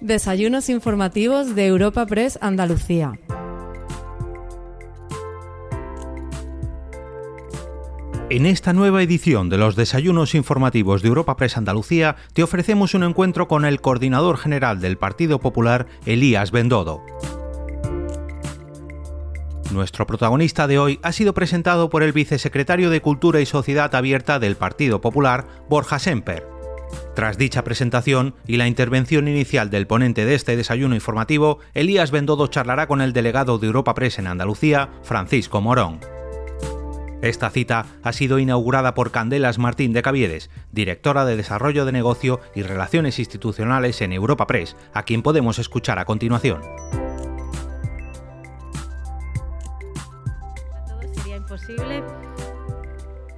Desayunos informativos de Europa Press Andalucía. En esta nueva edición de los desayunos informativos de Europa Press Andalucía te ofrecemos un encuentro con el coordinador general del Partido Popular, Elías Bendodo. Nuestro protagonista de hoy ha sido presentado por el vicesecretario de Cultura y Sociedad Abierta del Partido Popular, Borja Semper. Tras dicha presentación y la intervención inicial del ponente de este desayuno informativo, Elías Bendodo charlará con el delegado de Europa Press en Andalucía, Francisco Morón. Esta cita ha sido inaugurada por Candelas Martín de Caviedes, directora de Desarrollo de Negocio y Relaciones Institucionales en Europa Press, a quien podemos escuchar a continuación.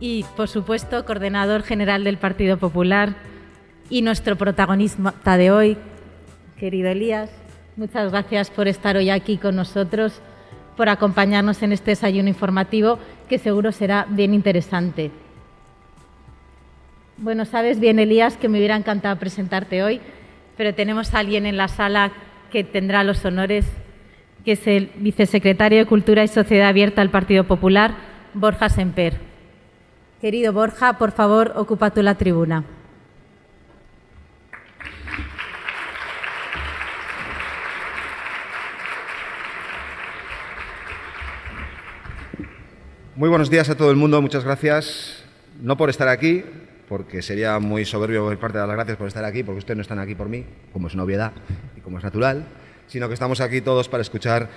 Y, por supuesto, coordinador general del Partido Popular y nuestro protagonista de hoy, querido Elías. Muchas gracias por estar hoy aquí con nosotros, por acompañarnos en este desayuno informativo que seguro será bien interesante. Bueno, sabes bien, Elías, que me hubiera encantado presentarte hoy, pero tenemos a alguien en la sala que tendrá los honores que es el vicesecretario de Cultura y Sociedad Abierta del Partido Popular, Borja Semper. Querido Borja, por favor, ocupa tú la tribuna. Muy buenos días a todo el mundo, muchas gracias, no por estar aquí, porque sería muy soberbio por parte dar las gracias por estar aquí, porque ustedes no están aquí por mí, como es una obviedad y como es natural, sino que estamos aquí todos para escuchar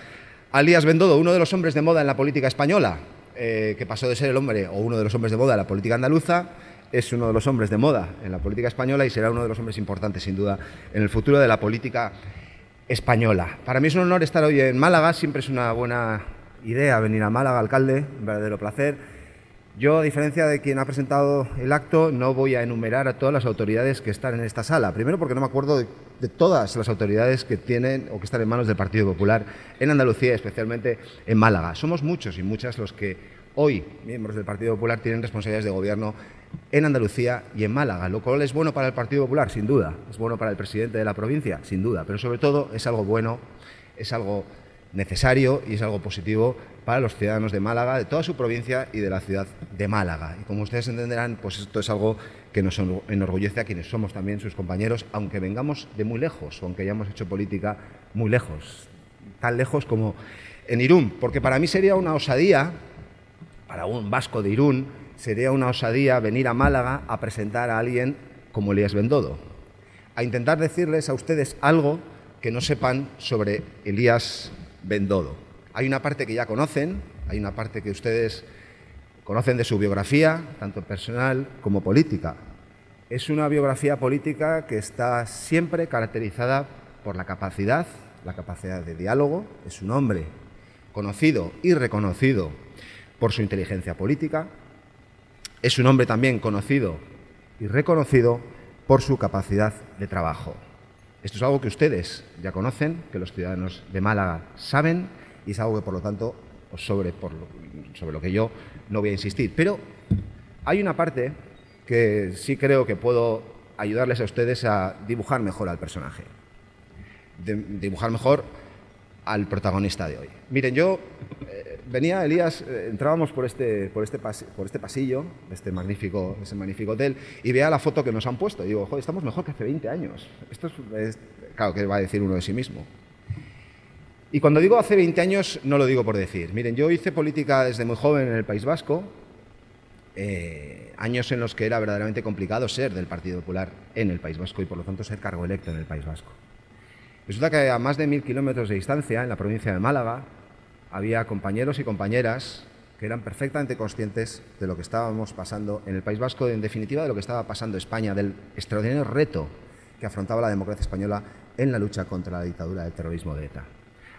a Elías Bendodo, uno de los hombres de moda en la política española, eh, que pasó de ser el hombre o uno de los hombres de moda en la política andaluza, es uno de los hombres de moda en la política española y será uno de los hombres importantes, sin duda, en el futuro de la política española. Para mí es un honor estar hoy en Málaga, siempre es una buena idea venir a Málaga, alcalde, un verdadero placer. Yo, a diferencia de quien ha presentado el acto, no voy a enumerar a todas las autoridades que están en esta sala. Primero porque no me acuerdo de, todas las autoridades que tienen o que están en manos del Partido Popular en Andalucía, especialmente en Málaga. Somos muchos y muchas los que hoy, miembros del Partido Popular, tienen responsabilidades de gobierno en Andalucía y en Málaga, lo cual es bueno para el Partido Popular, sin duda. Es bueno para el presidente de la provincia, sin duda. Pero sobre todo es algo bueno, es algo necesario y es algo positivo para los ciudadanos de Málaga, de toda su provincia y de la ciudad de Málaga. Y como ustedes entenderán, pues esto es algo que nos enorgullece a quienes somos también sus compañeros, aunque vengamos de muy lejos, aunque hayamos hecho política muy lejos, tan lejos como en Irún, porque para mí sería una osadía, para un vasco de Irún, sería una osadía venir a Málaga a presentar a alguien como Elías Bendodo, a intentar decirles a ustedes algo que no sepan sobre Elías Bendodo. Hay una parte que ya conocen, hay una parte que ustedes conocen de su biografía, tanto personal como política. Es una biografía política que está siempre caracterizada por la capacidad, la capacidad de diálogo. Es un hombre conocido y reconocido por su inteligencia política. Es un hombre también conocido y reconocido por su capacidad de trabajo. Esto es algo que ustedes ya conocen, que los ciudadanos de Málaga saben y es algo que, por lo tanto, sobre, sobre lo que yo no voy a insistir. Pero hay una parte que sí creo que puedo ayudarles a ustedes a dibujar mejor al personaje, dibujar mejor al protagonista de hoy. Miren, yo venía, Elías, eh, entrábamos por este, este por este pasillo, este magnífico, ese magnífico hotel, y veía la foto que nos han puesto. Y digo, joder, estamos mejor que hace 20 años. Esto es, claro, que va a decir uno de sí mismo. Y cuando digo hace 20 años, no lo digo por decir. Miren, yo hice política desde muy joven en el País Vasco, eh, años en los que era verdaderamente complicado ser del Partido Popular en el País Vasco y por lo tanto ser cargo electo en el País Vasco. Resulta que a más de mil kilómetros de distancia, en la provincia de Málaga, había compañeros y compañeras que eran perfectamente conscientes de lo que estábamos pasando en el País Vasco, en definitiva de lo que estaba pasando España, del extraordinario reto que afrontaba la democracia española en la lucha contra la dictadura del terrorismo de ETA.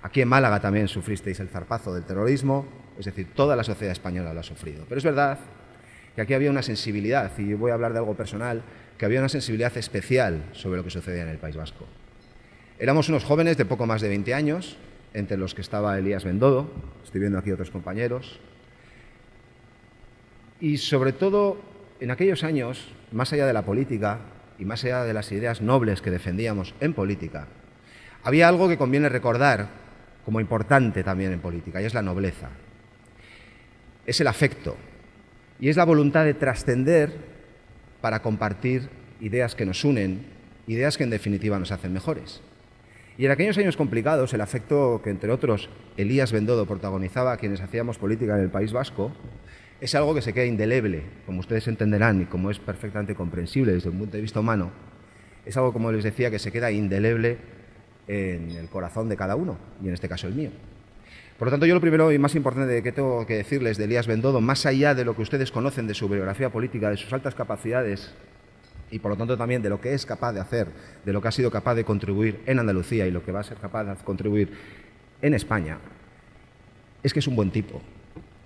Aquí en Málaga también sufristeis el zarpazo del terrorismo, es decir, toda la sociedad española lo ha sufrido. Pero es verdad que aquí había una sensibilidad, y voy a hablar de algo personal, que había una sensibilidad especial sobre lo que sucedía en el País Vasco. Éramos unos jóvenes de poco más de 20 años, entre los que estaba Elías Bendodo, estoy viendo aquí otros compañeros, y sobre todo en aquellos años, más allá de la política y más allá de las ideas nobles que defendíamos en política, había algo que conviene recordar como importante también en política, y es la nobleza. Es el afecto, y es la voluntad de trascender para compartir ideas que nos unen, ideas que en definitiva nos hacen mejores. Y en aquellos años complicados, el afecto que, entre otros, Elías Bendodo protagonizaba a quienes hacíamos política en el País Vasco, es algo que se queda indeleble, como ustedes entenderán y como es perfectamente comprensible desde un punto de vista humano, es algo, como les decía, que se queda indeleble en el corazón de cada uno, y en este caso el mío. Por lo tanto, yo lo primero y más importante que tengo que decirles de Elías Bendodo, más allá de lo que ustedes conocen de su biografía política, de sus altas capacidades y por lo tanto también de lo que es capaz de hacer, de lo que ha sido capaz de contribuir en Andalucía y lo que va a ser capaz de contribuir en España, es que es un buen tipo.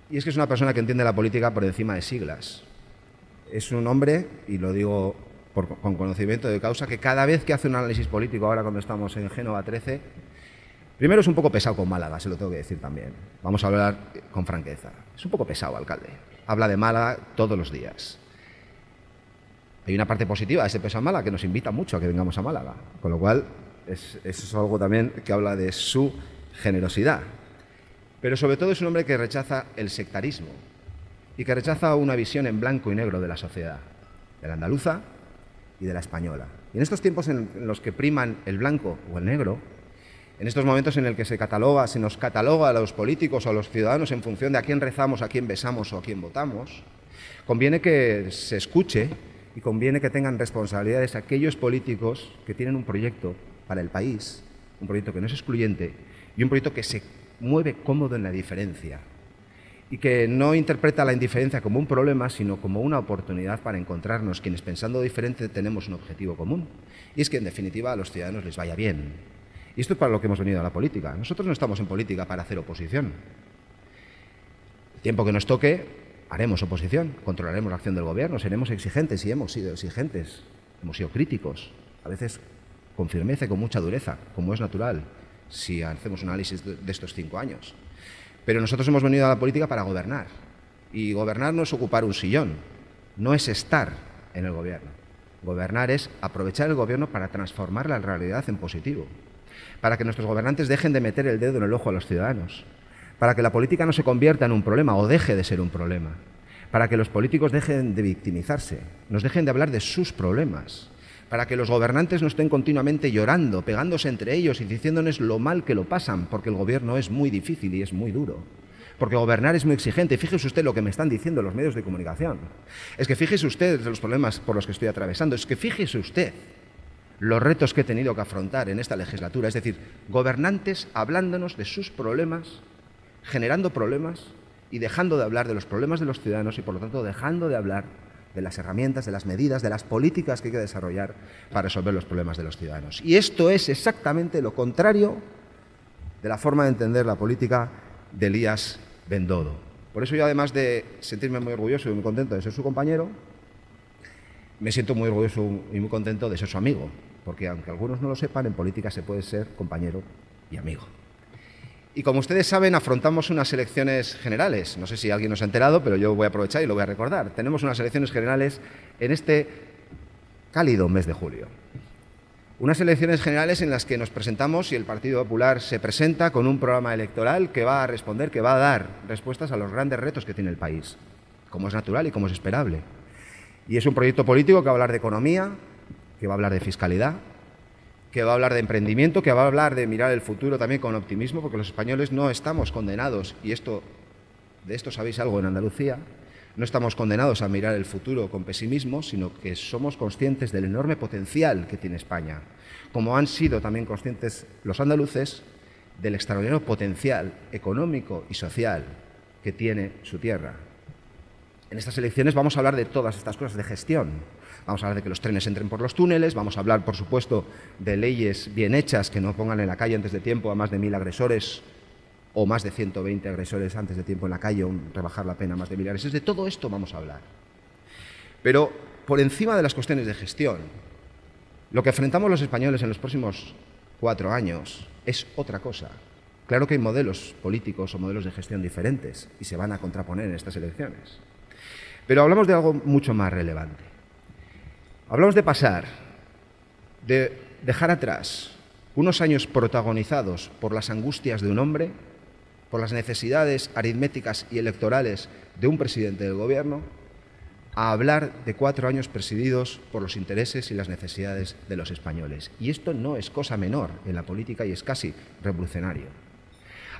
Y es que es una persona que entiende la política por encima de siglas. Es un hombre, y lo digo con conocimiento de causa, que cada vez que hace un análisis político, ahora cuando estamos en Génova 13, primero es un poco pesado con Málaga, se lo tengo que decir también. Vamos a hablar con franqueza. Es un poco pesado, alcalde. Habla de Málaga todos los días hay una parte positiva de ese peso a Málaga que nos invita mucho a que vengamos a Málaga. Con lo cual, es, es algo también que habla de su generosidad. Pero sobre todo es un hombre que rechaza el sectarismo y que rechaza una visión en blanco y negro de la sociedad, de la andaluza y de la española. Y en estos tiempos en los que priman el blanco o el negro, en estos momentos en el que se cataloga, se nos cataloga a los políticos o a los ciudadanos en función de a quién rezamos, a quién besamos o a quién votamos, conviene que se escuche y conviene que tengan responsabilidades aquellos políticos que tienen un proyecto para el país, un proyecto que no es excluyente y un proyecto que se mueve cómodo en la diferencia y que no interpreta la indiferencia como un problema, sino como una oportunidad para encontrarnos quienes pensando diferente tenemos un objetivo común. Y es que en definitiva a los ciudadanos les vaya bien. Y esto es para lo que hemos venido a la política. Nosotros no estamos en política para hacer oposición. El tiempo que nos toque haremos oposición, controlaremos la acción del gobierno, seremos exigentes y hemos sido exigentes, hemos sido críticos, a veces con firmeza y con mucha dureza, como es natural si hacemos un análisis de estos cinco años. Pero nosotros hemos venido a la política para gobernar. Y gobernar no es ocupar un sillón, no es estar en el gobierno. Gobernar es aprovechar el gobierno para transformar la realidad en positivo, para que nuestros gobernantes dejen de meter el dedo en el ojo a los ciudadanos, para que la política no se convierta en un problema o deje de ser un problema, para que los políticos dejen de victimizarse, nos dejen de hablar de sus problemas, para que los gobernantes no estén continuamente llorando, pegándose entre ellos y diciéndoles lo mal que lo pasan, porque el gobierno es muy difícil y es muy duro. Porque gobernar es muy exigente. Fíjese usted lo que me están diciendo los medios de comunicación. Es que fíjese usted los problemas por los que estoy atravesando. Es que fíjese usted los retos que he tenido que afrontar en esta legislatura. Es decir, gobernantes hablándonos de sus problemas generando problemas y dejando de hablar de los problemas de los ciudadanos y por lo tanto dejando de hablar de las herramientas, de las medidas, de las políticas que hay que desarrollar para resolver los problemas de los ciudadanos. Y esto es exactamente lo contrario de la forma de entender la política de Elías Bendodo. Por eso yo, además de sentirme muy orgulloso y muy contento de ser su compañero, me siento muy orgulloso y muy contento de ser su amigo, porque aunque algunos no lo sepan, en política se puede ser compañero y amigo. Y como ustedes saben, afrontamos unas elecciones generales. No sé si alguien nos ha enterado, pero yo voy a aprovechar y lo voy a recordar. Tenemos unas elecciones generales en este cálido mes de julio. Unas elecciones generales en las que nos presentamos y el Partido Popular se presenta con un programa electoral que va a responder, que va a dar respuestas a los grandes retos que tiene el país, como es natural y como es esperable. Y es un proyecto político que va a hablar de economía, que va a hablar de fiscalidad, que va a hablar de emprendimiento, que va a hablar de mirar el futuro también con optimismo, porque los españoles no estamos condenados, y esto, de esto sabéis algo en Andalucía, no estamos condenados a mirar el futuro con pesimismo, sino que somos conscientes del enorme potencial que tiene España, como han sido también conscientes los andaluces del extraordinario potencial económico y social que tiene su tierra. En estas elecciones vamos a hablar de todas estas cosas de gestión, Vamos a hablar de que los trenes entren por los túneles, vamos a hablar, por supuesto, de leyes bien hechas que no pongan en la calle antes de tiempo a más de mil agresores o más de 120 agresores antes de tiempo en la calle, o rebajar la pena a más de mil agresores. De todo esto vamos a hablar. Pero por encima de las cuestiones de gestión, lo que enfrentamos los españoles en los próximos cuatro años es otra cosa. Claro que hay modelos políticos o modelos de gestión diferentes y se van a contraponer en estas elecciones. Pero hablamos de algo mucho más relevante. Hablamos de pasar, de dejar atrás unos años protagonizados por las angustias de un hombre, por las necesidades aritméticas y electorales de un presidente del gobierno, a hablar de cuatro años presididos por los intereses y las necesidades de los españoles. Y esto no es cosa menor en la política y es casi revolucionario.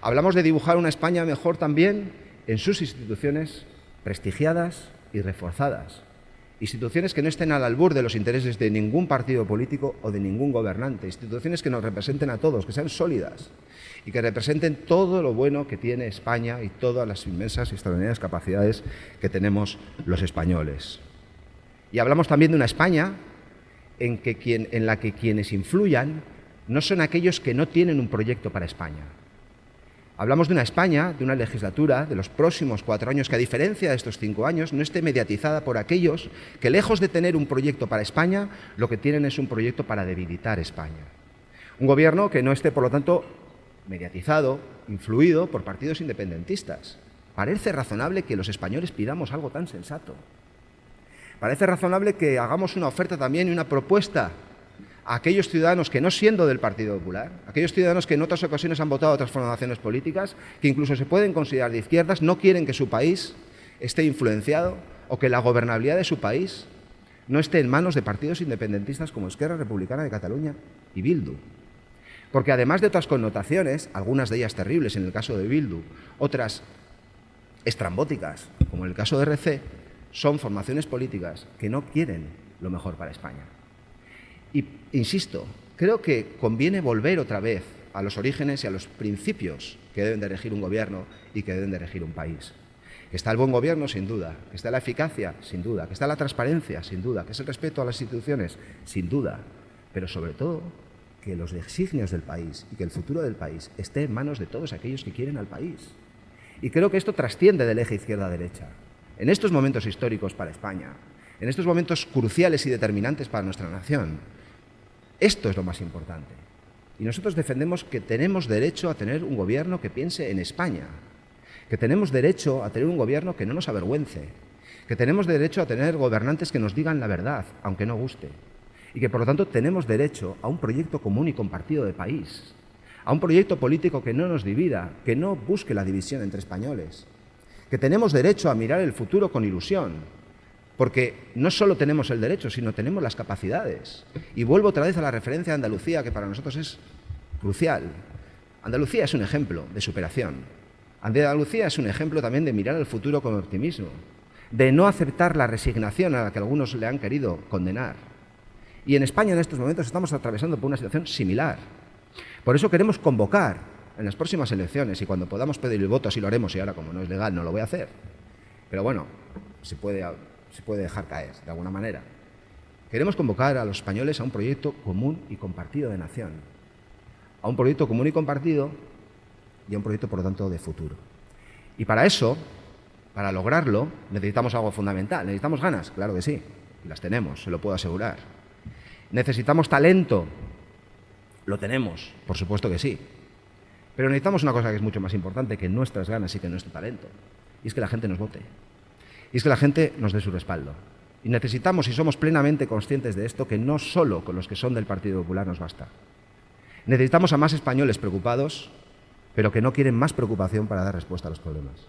Hablamos de dibujar una España mejor también en sus instituciones prestigiadas y reforzadas. Instituciones que no estén al albur de los intereses de ningún partido político o de ningún gobernante. Instituciones que nos representen a todos, que sean sólidas y que representen todo lo bueno que tiene España y todas las inmensas y extraordinarias capacidades que tenemos los españoles. Y hablamos también de una España en, que quien, en la que quienes influyan no son aquellos que no tienen un proyecto para España, Hablamos de una España, de una legislatura de los próximos cuatro años que, a diferencia de estos cinco años, no esté mediatizada por aquellos que, lejos de tener un proyecto para España, lo que tienen es un proyecto para debilitar España. Un gobierno que no esté, por lo tanto, mediatizado, influido por partidos independentistas. Parece razonable que los españoles pidamos algo tan sensato. Parece razonable que hagamos una oferta también y una propuesta aquellos ciudadanos que no siendo del Partido Popular, aquellos ciudadanos que en otras ocasiones han votado a otras formaciones políticas, que incluso se pueden considerar de izquierdas, no quieren que su país esté influenciado o que la gobernabilidad de su país no esté en manos de partidos independentistas como Esquerra Republicana de Cataluña y Bildu. Porque además de otras connotaciones, algunas de ellas terribles en el caso de Bildu, otras estrambóticas, como en el caso de RC, son formaciones políticas que no quieren lo mejor para España. Y insisto, creo que conviene volver otra vez a los orígenes y a los principios que deben de regir un gobierno y que deben de regir un país. Que está el buen gobierno, sin duda, que está la eficacia, sin duda, que está la transparencia, sin duda, que es el respeto a las instituciones, sin duda, pero sobre todo que los designios del país y que el futuro del país esté en manos de todos aquellos que quieren al país. Y creo que esto trasciende del eje izquierda-derecha. En estos momentos históricos para España, en estos momentos cruciales y determinantes para nuestra nación, esto es lo más importante. Y nosotros defendemos que tenemos derecho a tener un gobierno que piense en España, que tenemos derecho a tener un gobierno que no nos avergüence, que tenemos derecho a tener gobernantes que nos digan la verdad, aunque no guste, y que por lo tanto tenemos derecho a un proyecto común y compartido de país, a un proyecto político que no nos divida, que no busque la división entre españoles, que tenemos derecho a mirar el futuro con ilusión, porque no solo tenemos el derecho, sino tenemos las capacidades. Y vuelvo otra vez a la referencia de Andalucía, que para nosotros es crucial. Andalucía es un ejemplo de superación. Andalucía es un ejemplo también de mirar al futuro con optimismo, de no aceptar la resignación a la que algunos le han querido condenar. Y en España en estos momentos estamos atravesando por una situación similar. Por eso queremos convocar en las próximas elecciones y cuando podamos pedir el voto, así lo haremos y ahora como no es legal no lo voy a hacer. Pero bueno, se puede se puede dejar caer de alguna manera. Queremos convocar a los españoles a un proyecto común y compartido de nación, a un proyecto común y compartido y a un proyecto, por lo tanto, de futuro. Y para eso, para lograrlo, necesitamos algo fundamental. ¿Necesitamos ganas? Claro que sí, las tenemos, se lo puedo asegurar. ¿Necesitamos talento? Lo tenemos, por supuesto que sí. Pero necesitamos una cosa que es mucho más importante que nuestras ganas y que nuestro talento, y es que la gente nos vote. Y es que la gente nos dé su respaldo. Y necesitamos, y somos plenamente conscientes de esto, que no solo con los que son del Partido Popular nos basta. Necesitamos a más españoles preocupados, pero que no quieren más preocupación para dar respuesta a los problemas.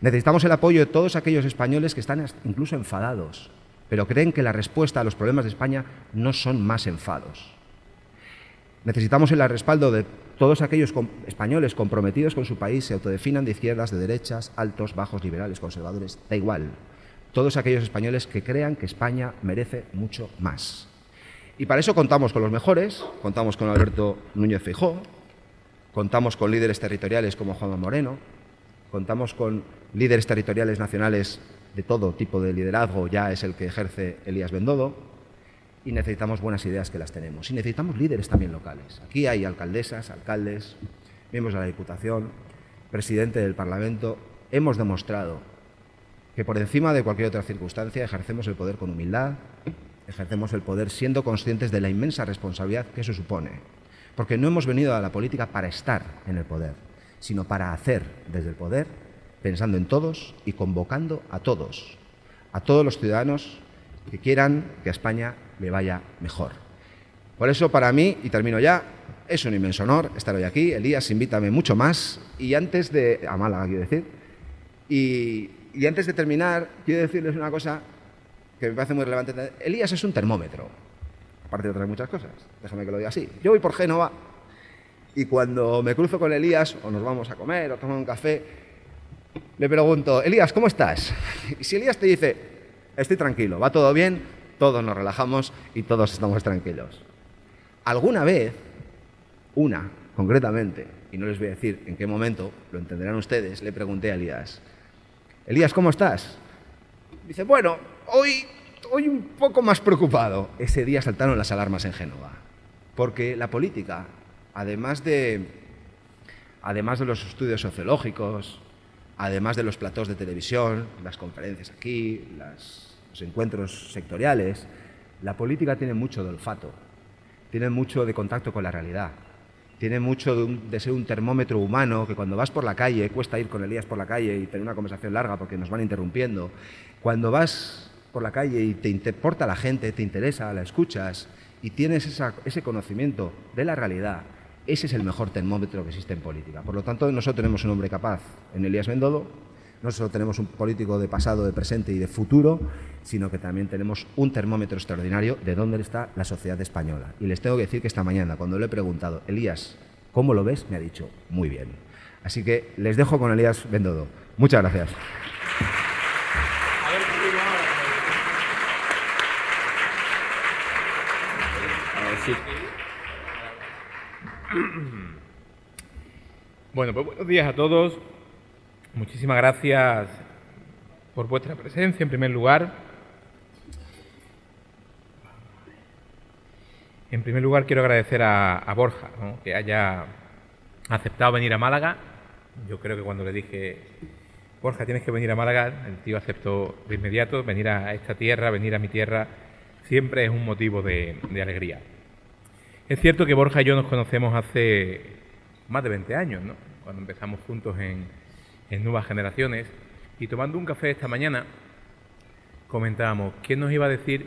Necesitamos el apoyo de todos aquellos españoles que están incluso enfadados, pero creen que la respuesta a los problemas de España no son más enfados. Necesitamos el respaldo de todos aquellos españoles comprometidos con su país, se autodefinan de izquierdas, de derechas, altos, bajos, liberales, conservadores, da igual. Todos aquellos españoles que crean que España merece mucho más. Y para eso contamos con los mejores, contamos con Alberto Núñez Feijóo, contamos con líderes territoriales como Juan Moreno, contamos con líderes territoriales nacionales de todo tipo de liderazgo, ya es el que ejerce Elías Bendodo, y necesitamos buenas ideas que las tenemos. Y necesitamos líderes también locales. Aquí hay alcaldesas, alcaldes, miembros de la Diputación, presidente del Parlamento. Hemos demostrado que por encima de cualquier otra circunstancia ejercemos el poder con humildad, ejercemos el poder siendo conscientes de la inmensa responsabilidad que eso supone. Porque no hemos venido a la política para estar en el poder, sino para hacer desde el poder, pensando en todos y convocando a todos, a todos los ciudadanos que quieran que España le vaya mejor. Por eso, para mí, y termino ya, es un inmenso honor estar hoy aquí. Elías, invítame mucho más. Y antes de. a Málaga, quiero decir. Y, antes de terminar, quiero decirles una cosa que me parece muy relevante. Elías es un termómetro, aparte de otras muchas cosas. Déjame que lo diga así. Yo voy por Génova y cuando me cruzo con Elías, o nos vamos a comer, o tomar un café, le pregunto, Elías, ¿cómo estás? Y si Elías te dice, estoy tranquilo, va todo bien, todos nos relajamos y todos estamos tranquilos. Alguna vez, una concretamente, y no les voy a decir en qué momento, lo entenderán ustedes, le pregunté a Elías, Elías, ¿cómo estás? Dice, bueno, hoy, hoy un poco más preocupado. Ese día saltaron las alarmas en Génova, porque la política, además de, además de los estudios sociológicos, además de los platós de televisión, las conferencias aquí, las, los encuentros sectoriales, la política tiene mucho de olfato, tiene mucho de contacto con la realidad, tiene mucho de, ser un termómetro humano que cuando vas por la calle, cuesta ir con Elías por la calle y tener una conversación larga porque nos van interrumpiendo, cuando vas por la calle y te importa la gente, te interesa, la escuchas y tienes ese conocimiento de la realidad, ese es el mejor termómetro que existe en política. Por lo tanto, no solo tenemos un hombre capaz en Elías Mendodo, no solo tenemos un político de pasado, de presente y de futuro, sino que también tenemos un termómetro extraordinario de dónde está la sociedad española. Y les tengo que decir que esta mañana, cuando le he preguntado, Elías, ¿cómo lo ves? Me ha dicho, muy bien. Así que les dejo con Elías Bendodo. Muchas gracias. Bueno, pues buenos días a todos. Muchísimas gracias por vuestra presencia en primer lugar. En primer lugar quiero agradecer a, Borja ¿no? que haya aceptado venir a Málaga. Yo creo que cuando le dije, Borja, tienes que venir a Málaga, el tío aceptó de inmediato venir a esta tierra, venir a mi tierra, siempre es un motivo de, de alegría. Es cierto que Borja y yo nos conocemos hace más de 20 años, ¿no? cuando empezamos juntos en, en Nuevas Generaciones, y tomando un café esta mañana comentábamos, ¿quién nos iba a decir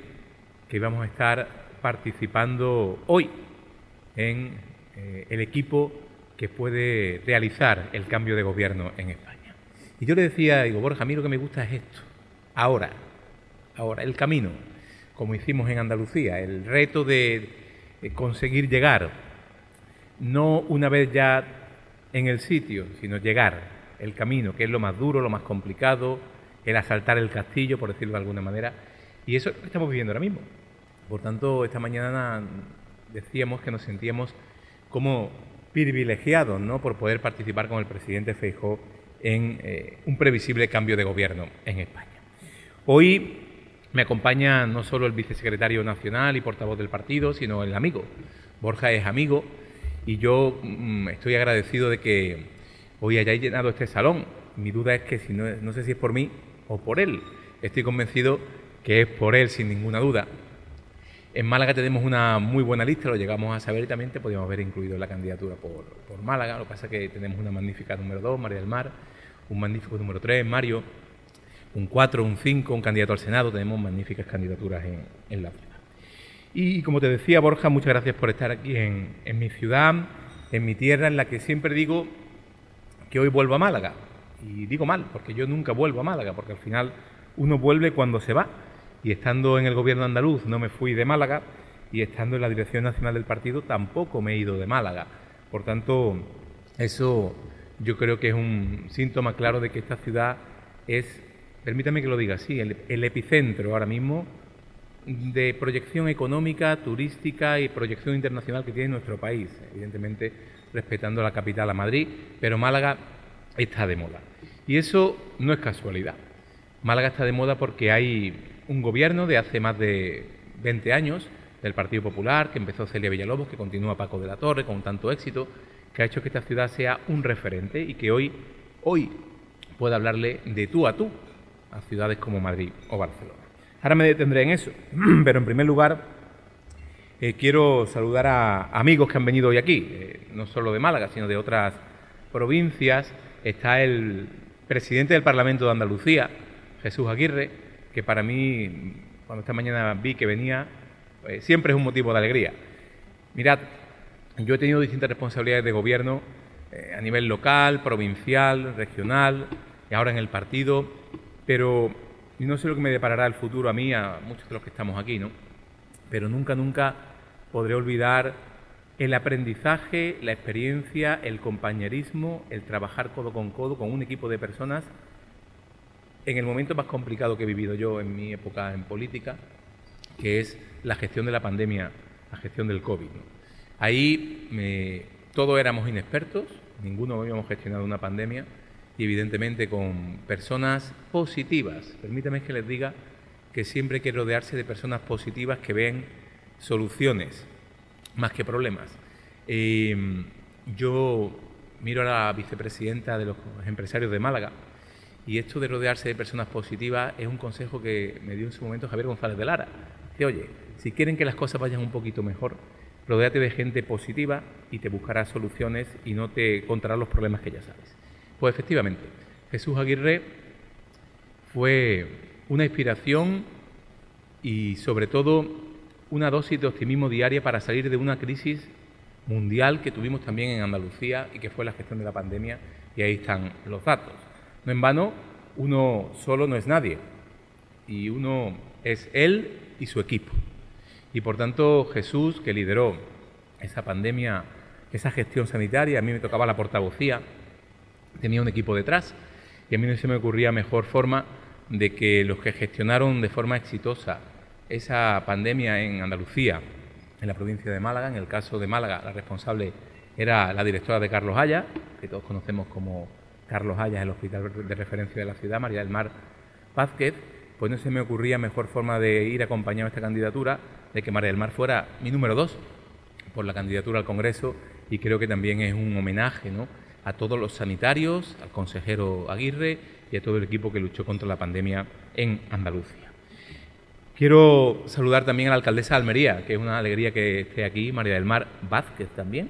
que íbamos a estar participando hoy en eh, el equipo que puede realizar el cambio de gobierno en España? Y yo le decía, digo, Borja, a mí lo que me gusta es esto, ahora, ahora, el camino, como hicimos en Andalucía, el reto de conseguir llegar, no una vez ya en el sitio, sino llegar, el camino, que es lo más duro, lo más complicado, el asaltar el castillo, por decirlo de alguna manera, y eso es lo estamos viviendo ahora mismo. Por tanto, esta mañana decíamos que nos sentíamos como privilegiados ¿no? por poder participar con el presidente Feijóo en eh, un previsible cambio de gobierno en España. Hoy me acompaña no solo el vicesecretario nacional y portavoz del partido, sino el amigo. Borja es amigo y yo mmm, estoy agradecido de que hoy hayáis llenado este salón. Mi duda es que si no, no sé si es por mí o por él. Estoy convencido que es por él, sin ninguna duda. En Málaga tenemos una muy buena lista, lo llegamos a saber y también te podíamos haber incluido en la candidatura por, Málaga. Lo que pasa es que tenemos una magnífica número 2, María del Mar, un magnífico número 3, Mario, un 4, un 5, un candidato al Senado. Tenemos magníficas candidaturas en, la ciudad. Y como te decía, Borja, muchas gracias por estar aquí en mi ciudad, en mi tierra, en la que siempre digo que hoy vuelvo a Málaga. Y digo mal, porque yo nunca vuelvo a Málaga, porque al final uno vuelve cuando se va. Y estando en el gobierno andaluz no me fui de Málaga y estando en la dirección nacional del partido tampoco me he ido de Málaga. Por tanto, eso yo creo que es un síntoma claro de que esta ciudad es, permítame que lo diga así, el, el epicentro ahora mismo de proyección económica, turística y proyección internacional que tiene nuestro país, evidentemente respetando la capital a Madrid, pero Málaga está de moda. Y eso no es casualidad. Málaga está de moda porque hay un gobierno de hace más de 20 años del Partido Popular, que empezó Celia Villalobos, que continúa Paco de la Torre con tanto éxito, que ha hecho que esta ciudad sea un referente y que hoy, hoy pueda hablarle de tú a tú a ciudades como Madrid o Barcelona. Ahora me detendré en eso, pero en primer lugar eh, quiero saludar a amigos que han venido hoy aquí, eh, no solo de Málaga, sino de otras provincias. Está el presidente del Parlamento de Andalucía, Jesús Aguirre, que para mí, cuando esta mañana vi que venía, eh, siempre es un motivo de alegría. Mirad, yo he tenido distintas responsabilidades de gobierno eh, a nivel local, provincial, regional y ahora en el partido, pero no sé lo que me deparará el futuro a mí, a muchos de los que estamos aquí, ¿no? Pero nunca, nunca podré olvidar el aprendizaje, la experiencia, el compañerismo, el trabajar codo con codo con un equipo de personas en el momento más complicado que he vivido yo en mi época en política, que es la gestión de la pandemia, la gestión del COVID. Ahí todos éramos inexpertos, ninguno habíamos gestionado una pandemia y evidentemente con personas positivas. Permítame que les diga que siempre hay que rodearse de personas positivas que ven soluciones más que problemas. Em, yo miro a la vicepresidenta de los empresarios de Málaga y esto de rodearse de personas positivas es un consejo que me dio en su momento Javier González de Lara. Dice, oye, si quieren que las cosas vayan un poquito mejor, rodéate de gente positiva y te buscará soluciones y no te contará los problemas que ya sabes. Pues efectivamente, Jesús Aguirre fue una inspiración y sobre todo una dosis de optimismo diaria para salir de una crisis mundial que tuvimos también en Andalucía y que fue la gestión de la pandemia y ahí están los datos. No en vano, uno solo no es nadie y uno es él y su equipo. Y por tanto Jesús, que lideró esa pandemia, esa gestión sanitaria, a mí me tocaba la portavocía, tenía un equipo detrás y a mí no se me ocurría mejor forma de que los que gestionaron de forma exitosa esa pandemia en Andalucía, en la provincia de Málaga, en el caso de Málaga la responsable era la directora de Carlos Haya, que todos conocemos como Carlos Haya, el hospital de referencia de la ciudad, María del Mar Vázquez, pues no se me ocurría mejor forma de ir acompañado a esta candidatura de que María del Mar fuera mi número dos por la candidatura al Congreso y creo que también es un homenaje ¿no? a todos los sanitarios, al consejero Aguirre y a todo el equipo que luchó contra la pandemia en Andalucía. Quiero saludar también a la alcaldesa de Almería, que es una alegría que esté aquí, María del Mar Vázquez también,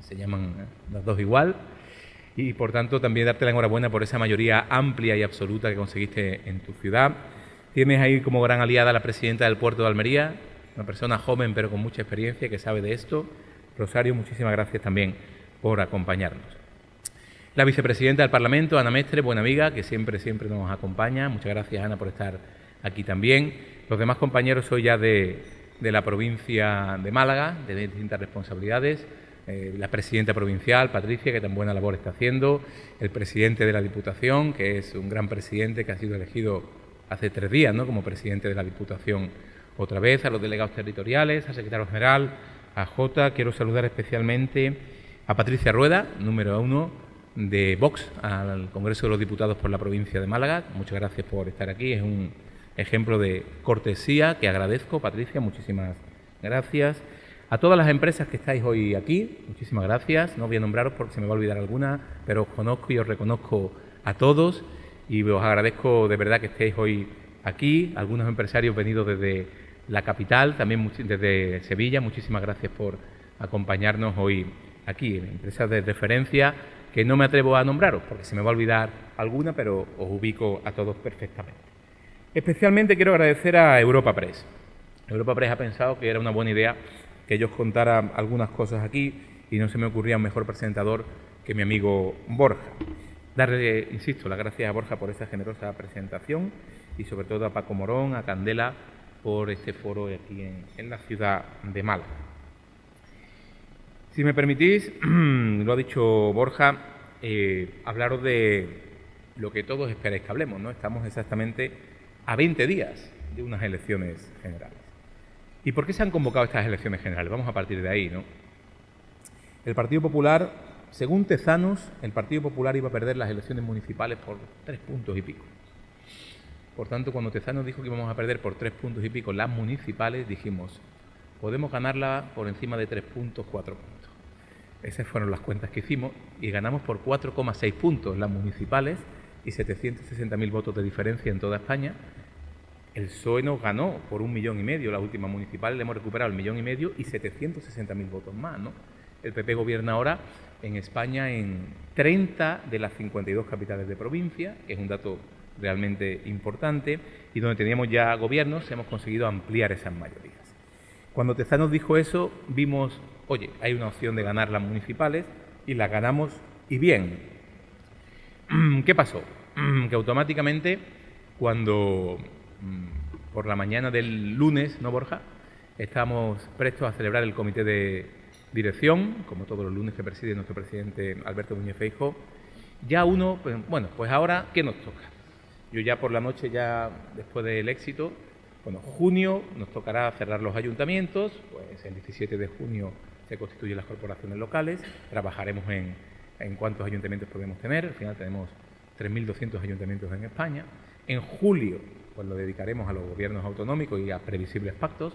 se llaman las dos igual, y por tanto también darte la enhorabuena por esa mayoría amplia y absoluta que conseguiste en tu ciudad. Tienes ahí como gran aliada a la presidenta del puerto de Almería, una persona joven pero con mucha experiencia que sabe de esto. Rosario, muchísimas gracias también por acompañarnos. La vicepresidenta del Parlamento, Ana Mestre, buena amiga, que siempre, siempre nos acompaña. Muchas gracias, Ana, por estar aquí también. Los demás compañeros soy ya de, la provincia de Málaga, de distintas responsabilidades. Eh, la presidenta provincial, Patricia, que tan buena labor está haciendo. El presidente de la Diputación, que es un gran presidente que ha sido elegido hace tres días ¿no? como presidente de la Diputación otra vez. A los delegados territoriales, al secretario general, a Jota. Quiero saludar especialmente a Patricia Rueda, número uno de Vox al Congreso de los Diputados por la provincia de Málaga. Muchas gracias por estar aquí. Es un ejemplo de cortesía que agradezco, Patricia. Muchísimas gracias. A todas las empresas que estáis hoy aquí, muchísimas gracias. No voy a nombraros porque se me va a olvidar alguna, pero os conozco y os reconozco a todos y os agradezco de verdad que estéis hoy aquí. Algunos empresarios venidos desde la capital, también desde Sevilla. Muchísimas gracias por acompañarnos hoy aquí. Empresas de referencia que no me atrevo a nombraros porque se me va a olvidar alguna, pero os ubico a todos perfectamente. Especialmente quiero agradecer a Europa Press. Europa Press ha pensado que era una buena idea que ellos contaran algunas cosas aquí y no se me ocurría un mejor presentador que mi amigo Borja. Darle, insisto, las gracias a Borja por esta generosa presentación y sobre todo a Paco Morón, a Candela, por este foro aquí en, en la ciudad de Málaga. Si me permitís, lo ha dicho Borja, eh, hablaros de lo que todos esperáis que hablemos, ¿no? Estamos exactamente a 20 días de unas elecciones generales. ¿Y por qué se han convocado estas elecciones generales? Vamos a partir de ahí, ¿no? El Partido Popular, según Tezanos, el Partido Popular iba a perder las elecciones municipales por tres puntos y pico. Por tanto, cuando Tezanos dijo que íbamos a perder por tres puntos y pico las municipales, dijimos, podemos ganarla por encima de tres puntos, cuatro puntos. Esas fueron las cuentas que hicimos y ganamos por 4,6 puntos las municipales y 760.000 votos de diferencia en toda España. El PSOE nos ganó por un millón y medio, la última municipal le hemos recuperado el millón y medio y 760.000 votos más. ¿no? El PP gobierna ahora en España en 30 de las 52 capitales de provincia, que es un dato realmente importante, y donde teníamos ya gobiernos hemos conseguido ampliar esas mayorías. Cuando Tezanos dijo eso, vimos Oye, hay una opción de ganar las municipales y las ganamos y bien. ¿Qué pasó? que automáticamente cuando mm, por la mañana del lunes, ¿no, Borja? Estamos prestos a celebrar el comité de dirección, como todos los lunes que preside nuestro presidente Alberto Muñoz Feijo. Ya uno, pues, bueno, pues ahora, ¿qué nos toca? Yo ya por la noche, ya después del éxito, bueno, junio nos tocará cerrar los ayuntamientos, pues el 17 de junio se constituyen las corporaciones locales, trabajaremos en, en cuántos ayuntamientos podemos tener, al final tenemos 3.200 ayuntamientos en España. En julio, pues lo dedicaremos a los gobiernos autonómicos y a previsibles pactos.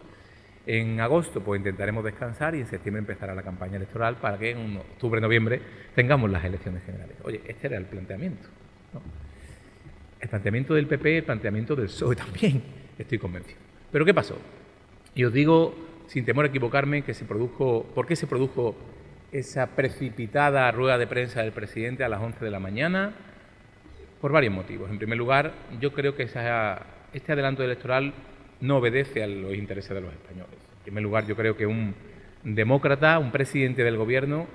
En agosto, pues intentaremos descansar y en septiembre empezará la campaña electoral para que en octubre, noviembre tengamos las elecciones generales. Oye, este era el planteamiento. El planteamiento del PP, el planteamiento del PSOE también, estoy convencido. Pero ¿qué pasó? Y os digo, sin temor a equivocarme, que se produjo, ¿por qué se produjo esa precipitada rueda de prensa del presidente a las 11 de la mañana? Por varios motivos. En primer lugar, yo creo que este adelanto electoral no obedece a los intereses de los españoles. En primer lugar, yo creo que un demócrata, un presidente del gobierno,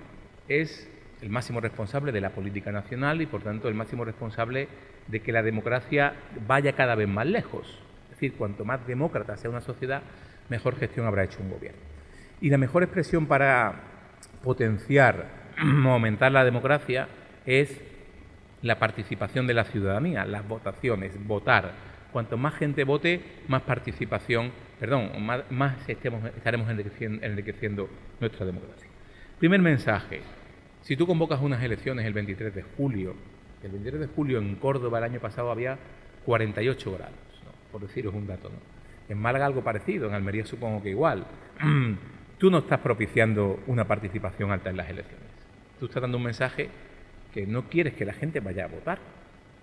es el máximo responsable de la política nacional y, por tanto, el máximo responsable de que la democracia vaya cada vez más lejos. Es decir, cuanto más demócrata sea una sociedad, mejor gestión habrá hecho un gobierno. Y la mejor expresión para potenciar aumentar la democracia es la participación de la ciudadanía, las votaciones, votar. Cuanto más gente vote, más participación, perdón, más, estaremos enriqueciendo, nuestra democracia. Primer mensaje. Si tú convocas unas elecciones el 23 de julio, el 23 de julio en Córdoba el año pasado había 48 grados, por deciros un dato. ¿no? En Málaga algo parecido, en Almería supongo que igual. Tú no estás propiciando una participación alta en las elecciones. Tú estás dando un mensaje que no quieres que la gente vaya a votar.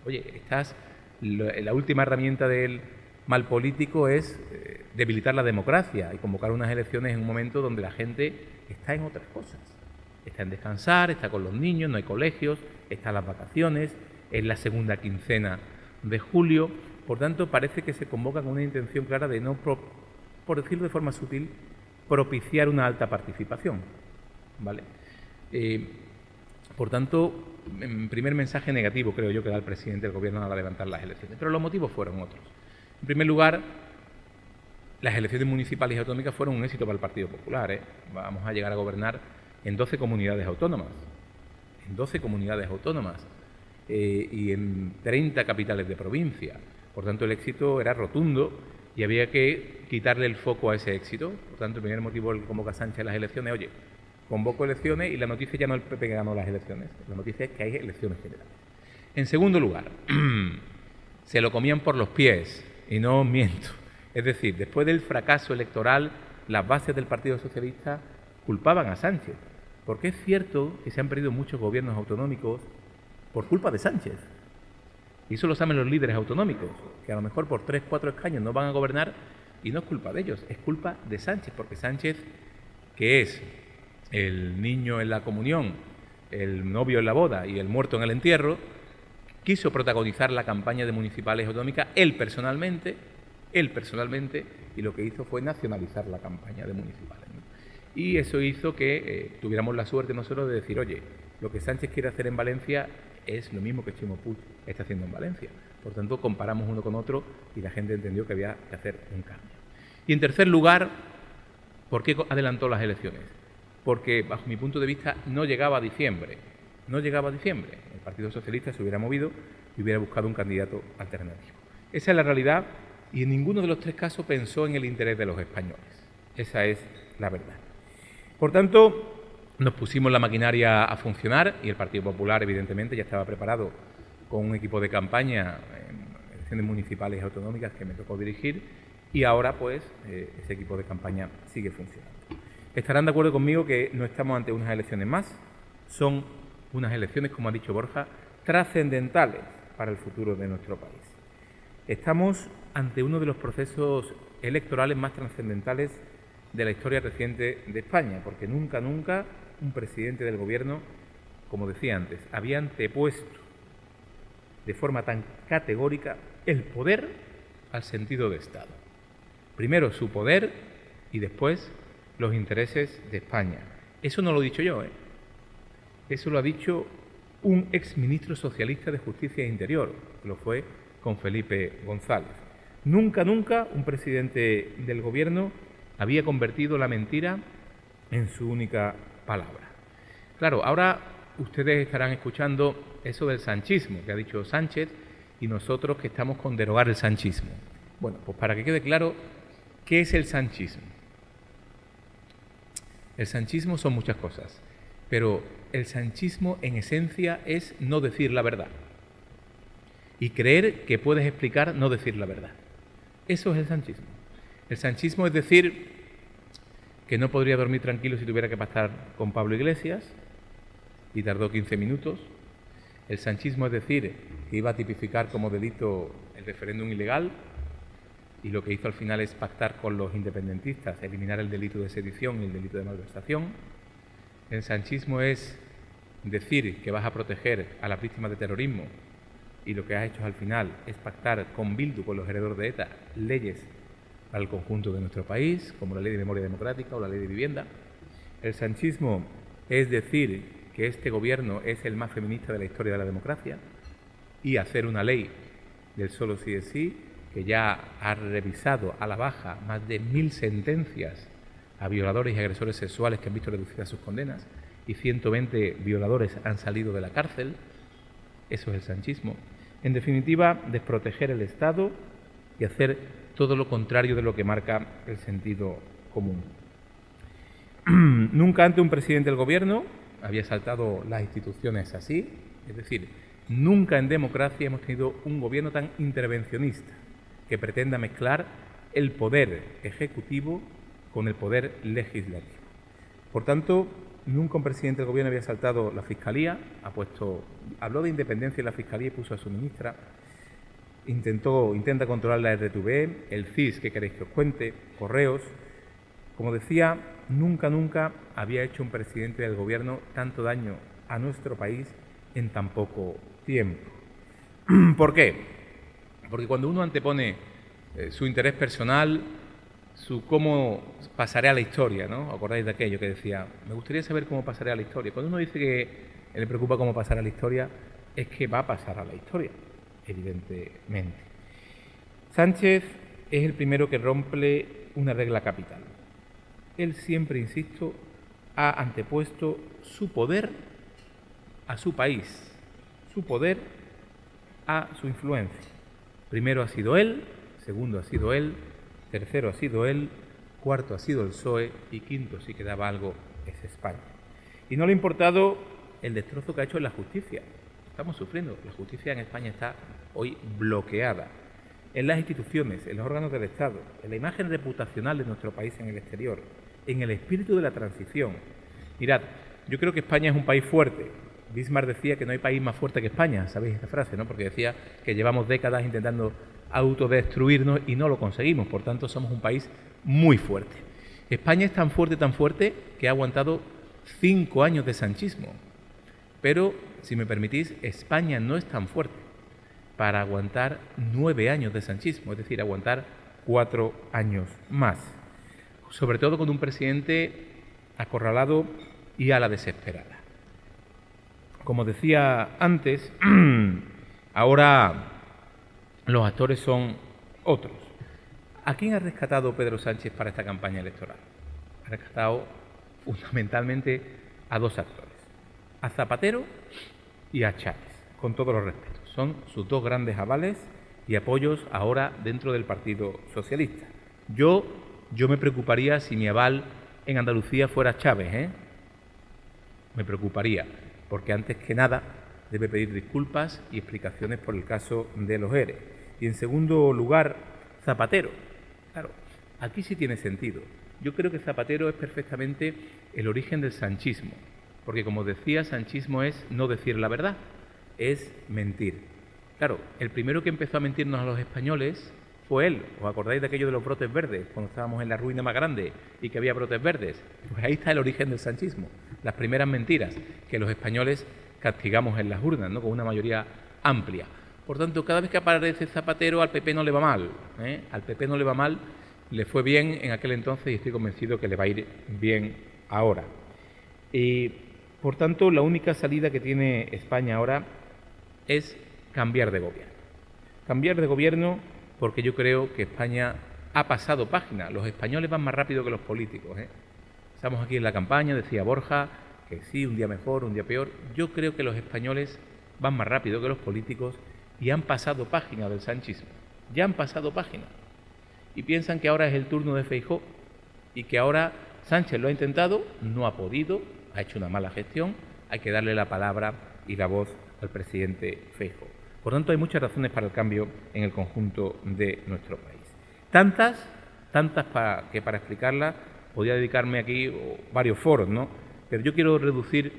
Oye, estás, la última herramienta del mal político es eh, debilitar la democracia y convocar unas elecciones en un momento donde la gente está en otras cosas. Está en descansar, está con los niños, no hay colegios, está en las vacaciones, es la segunda quincena de julio. Por tanto, parece que se convoca con una intención clara de no, por decirlo de forma sutil, propiciar una alta participación. ¿Vale? Eh, por tanto, primer mensaje negativo, creo yo, que da el presidente del gobierno a levantar las elecciones. Pero los motivos fueron otros. En primer lugar, las elecciones municipales y autonómicas fueron un éxito para el Partido Popular. ¿eh? Vamos a llegar a gobernar en 12 comunidades autónomas. En 12 comunidades autónomas. Eh, y en 30 capitales de provincia. Por tanto, el éxito era rotundo y había que quitarle el foco a ese éxito. Por tanto, el primer motivo del convoca Sánchez a las elecciones, oye, convoco elecciones y la noticia ya no es el PP ganó las elecciones, la noticia es que hay elecciones generales. En segundo lugar, se lo comían por los pies, y no miento. Es decir, después del fracaso electoral, las bases del Partido Socialista culpaban a Sánchez, porque es cierto que se han perdido muchos gobiernos autonómicos por culpa de Sánchez. Y eso lo saben los líderes autonómicos, que a lo mejor por tres, cuatro escaños no van a gobernar y no es culpa de ellos, es culpa de Sánchez, porque Sánchez, que es el niño en la comunión, el novio en la boda y el muerto en el entierro, quiso protagonizar la campaña de municipales autonómicas él personalmente, él personalmente, y lo que hizo fue nacionalizar la campaña de municipales. Y eso hizo que eh, tuviéramos la suerte nosotros de decir, oye, lo que Sánchez quiere hacer en Valencia es lo mismo que Chimo Puig está haciendo en Valencia. Por tanto, comparamos uno con otro y la gente entendió que había que hacer un cambio. Y en tercer lugar, ¿por qué adelantó las elecciones? porque bajo mi punto de vista no llegaba a diciembre. No llegaba a diciembre. El Partido Socialista se hubiera movido y hubiera buscado un candidato alternativo. Esa es la realidad y en ninguno de los tres casos pensó en el interés de los españoles. Esa es la verdad. Por tanto, nos pusimos la maquinaria a funcionar y el Partido Popular, evidentemente, ya estaba preparado con un equipo de campaña en elecciones municipales y autonómicas que me tocó dirigir y ahora, pues, eh, ese equipo de campaña sigue funcionando. Estarán de acuerdo conmigo que no estamos ante unas elecciones más, son unas elecciones, como ha dicho Borja, trascendentales para el futuro de nuestro país. Estamos ante uno de los procesos electorales más trascendentales de la historia reciente de España, porque nunca, nunca un presidente del gobierno, como decía antes, había antepuesto de forma tan categórica el poder al sentido de Estado. Primero su poder y después los intereses de España. Eso no lo he dicho yo, ¿eh? Eso lo ha dicho un exministro socialista de Justicia e Interior, lo fue con Felipe González. Nunca, nunca un presidente del gobierno había convertido la mentira en su única palabra. Claro, ahora ustedes estarán escuchando eso del sanchismo que ha dicho Sánchez y nosotros que estamos con derogar el sanchismo. Bueno, pues para que quede claro, ¿qué es el sanchismo? El sanchismo son muchas cosas, pero el sanchismo en esencia es no decir la verdad y creer que puedes explicar no decir la verdad. Eso es el sanchismo. El sanchismo es decir que no podría dormir tranquilo si tuviera que pasar con Pablo Iglesias y tardó 15 minutos. El sanchismo es decir que iba a tipificar como delito el referéndum ilegal y lo que hizo al final es pactar con los independentistas, eliminar el delito de sedición y el delito de malversación. El sanchismo es decir que vas a proteger a las víctimas de terrorismo y lo que has hecho al final es pactar con Bildu, con los herederos de ETA, leyes el conjunto de nuestro país, como la ley de memoria democrática o la ley de vivienda. El sanchismo es decir que este gobierno es el más feminista de la historia de la democracia y hacer una ley del solo sí es sí que ya ha revisado a la baja más de mil sentencias a violadores y agresores sexuales que han visto reducidas sus condenas y 120 violadores han salido de la cárcel. Eso es el sanchismo. En definitiva, desproteger el Estado y hacer todo lo contrario de lo que marca el sentido común. Nunca ante un presidente del gobierno había saltado las instituciones así, es decir, nunca en democracia hemos tenido un gobierno tan intervencionista que pretenda mezclar el poder ejecutivo con el poder legislativo. Por tanto, nunca un presidente del gobierno había saltado la fiscalía, ha puesto, habló de independencia en la fiscalía y puso a su ministra, intentó, intenta controlar la RTV, el CIS, que queréis que os cuente, correos. Como decía, nunca, nunca había hecho un presidente del gobierno tanto daño a nuestro país en tan poco tiempo. ¿Por qué? Porque cuando uno antepone eh, su interés personal, su cómo pasaré a la historia, ¿no? ¿Acordáis de aquello que decía? Me gustaría saber cómo pasaré a la historia. Cuando uno dice que le preocupa cómo pasar a la historia, es que va a pasar a la historia, evidentemente. Sánchez es el primero que rompe una regla capital. Él siempre, insisto, ha antepuesto su poder a su país, su poder a su influencia. Primero ha sido él, segundo ha sido él, tercero ha sido él, cuarto ha sido el PSOE y quinto, si quedaba algo, es España. Y no le ha importado el destrozo que ha hecho en la justicia. Estamos sufriendo. La justicia en España está hoy bloqueada. En las instituciones, en los órganos del Estado, en la imagen reputacional de nuestro país en el exterior, en el espíritu de la transición. Mirad, yo creo que España es un país fuerte, Bismarck decía que no hay país más fuerte que España, ¿sabéis esta frase? ¿no? Porque decía que llevamos décadas intentando autodestruirnos y no lo conseguimos, por tanto somos un país muy fuerte. España es tan fuerte, tan fuerte, que ha aguantado cinco años de sanchismo. Pero, si me permitís, España no es tan fuerte para aguantar nueve años de sanchismo, es decir, aguantar cuatro años más. Sobre todo con un presidente acorralado y a la desesperada. Como decía antes, ahora los actores son otros. ¿A quién ha rescatado Pedro Sánchez para esta campaña electoral? Ha rescatado fundamentalmente a dos actores, a Zapatero y a Chávez, con todos los respetos. Son sus dos grandes avales y apoyos ahora dentro del Partido Socialista. Yo, yo me preocuparía si mi aval en Andalucía fuera Chávez, ¿eh? Me preocuparía porque antes que nada debe pedir disculpas y explicaciones por el caso de los ERE. Y en segundo lugar, Zapatero. Claro, aquí sí tiene sentido. Yo creo que Zapatero es perfectamente el origen del sanchismo, porque como decía, sanchismo es no decir la verdad, es mentir. Claro, el primero que empezó a mentirnos a los españoles fue él. ¿Os acordáis de aquello de los brotes verdes, cuando estábamos en la ruina más grande y que había brotes verdes? Pues ahí está el origen del sanchismo, las primeras mentiras que los españoles castigamos en las urnas, ¿no? con una mayoría amplia. Por tanto, cada vez que aparece Zapatero, al PP no le va mal. ¿eh? Al PP no le va mal, le fue bien en aquel entonces y estoy convencido que le va a ir bien ahora. Y, por tanto, la única salida que tiene España ahora es cambiar de gobierno. Cambiar de gobierno porque yo creo que España ha pasado página. Los españoles van más rápido que los políticos. ¿eh? Estamos aquí en la campaña, decía Borja, que sí, un día mejor, un día peor. Yo creo que los españoles van más rápido que los políticos y han pasado página del sanchismo. Ya han pasado página. Y piensan que ahora es el turno de Feijó y que ahora Sánchez lo ha intentado, no ha podido, ha hecho una mala gestión, hay que darle la palabra y la voz al presidente Feijó. Por tanto, hay muchas razones para el cambio en el conjunto de nuestro país. Tantas, tantas para, que para explicarlas podría dedicarme aquí varios foros, ¿no? Pero yo quiero reducir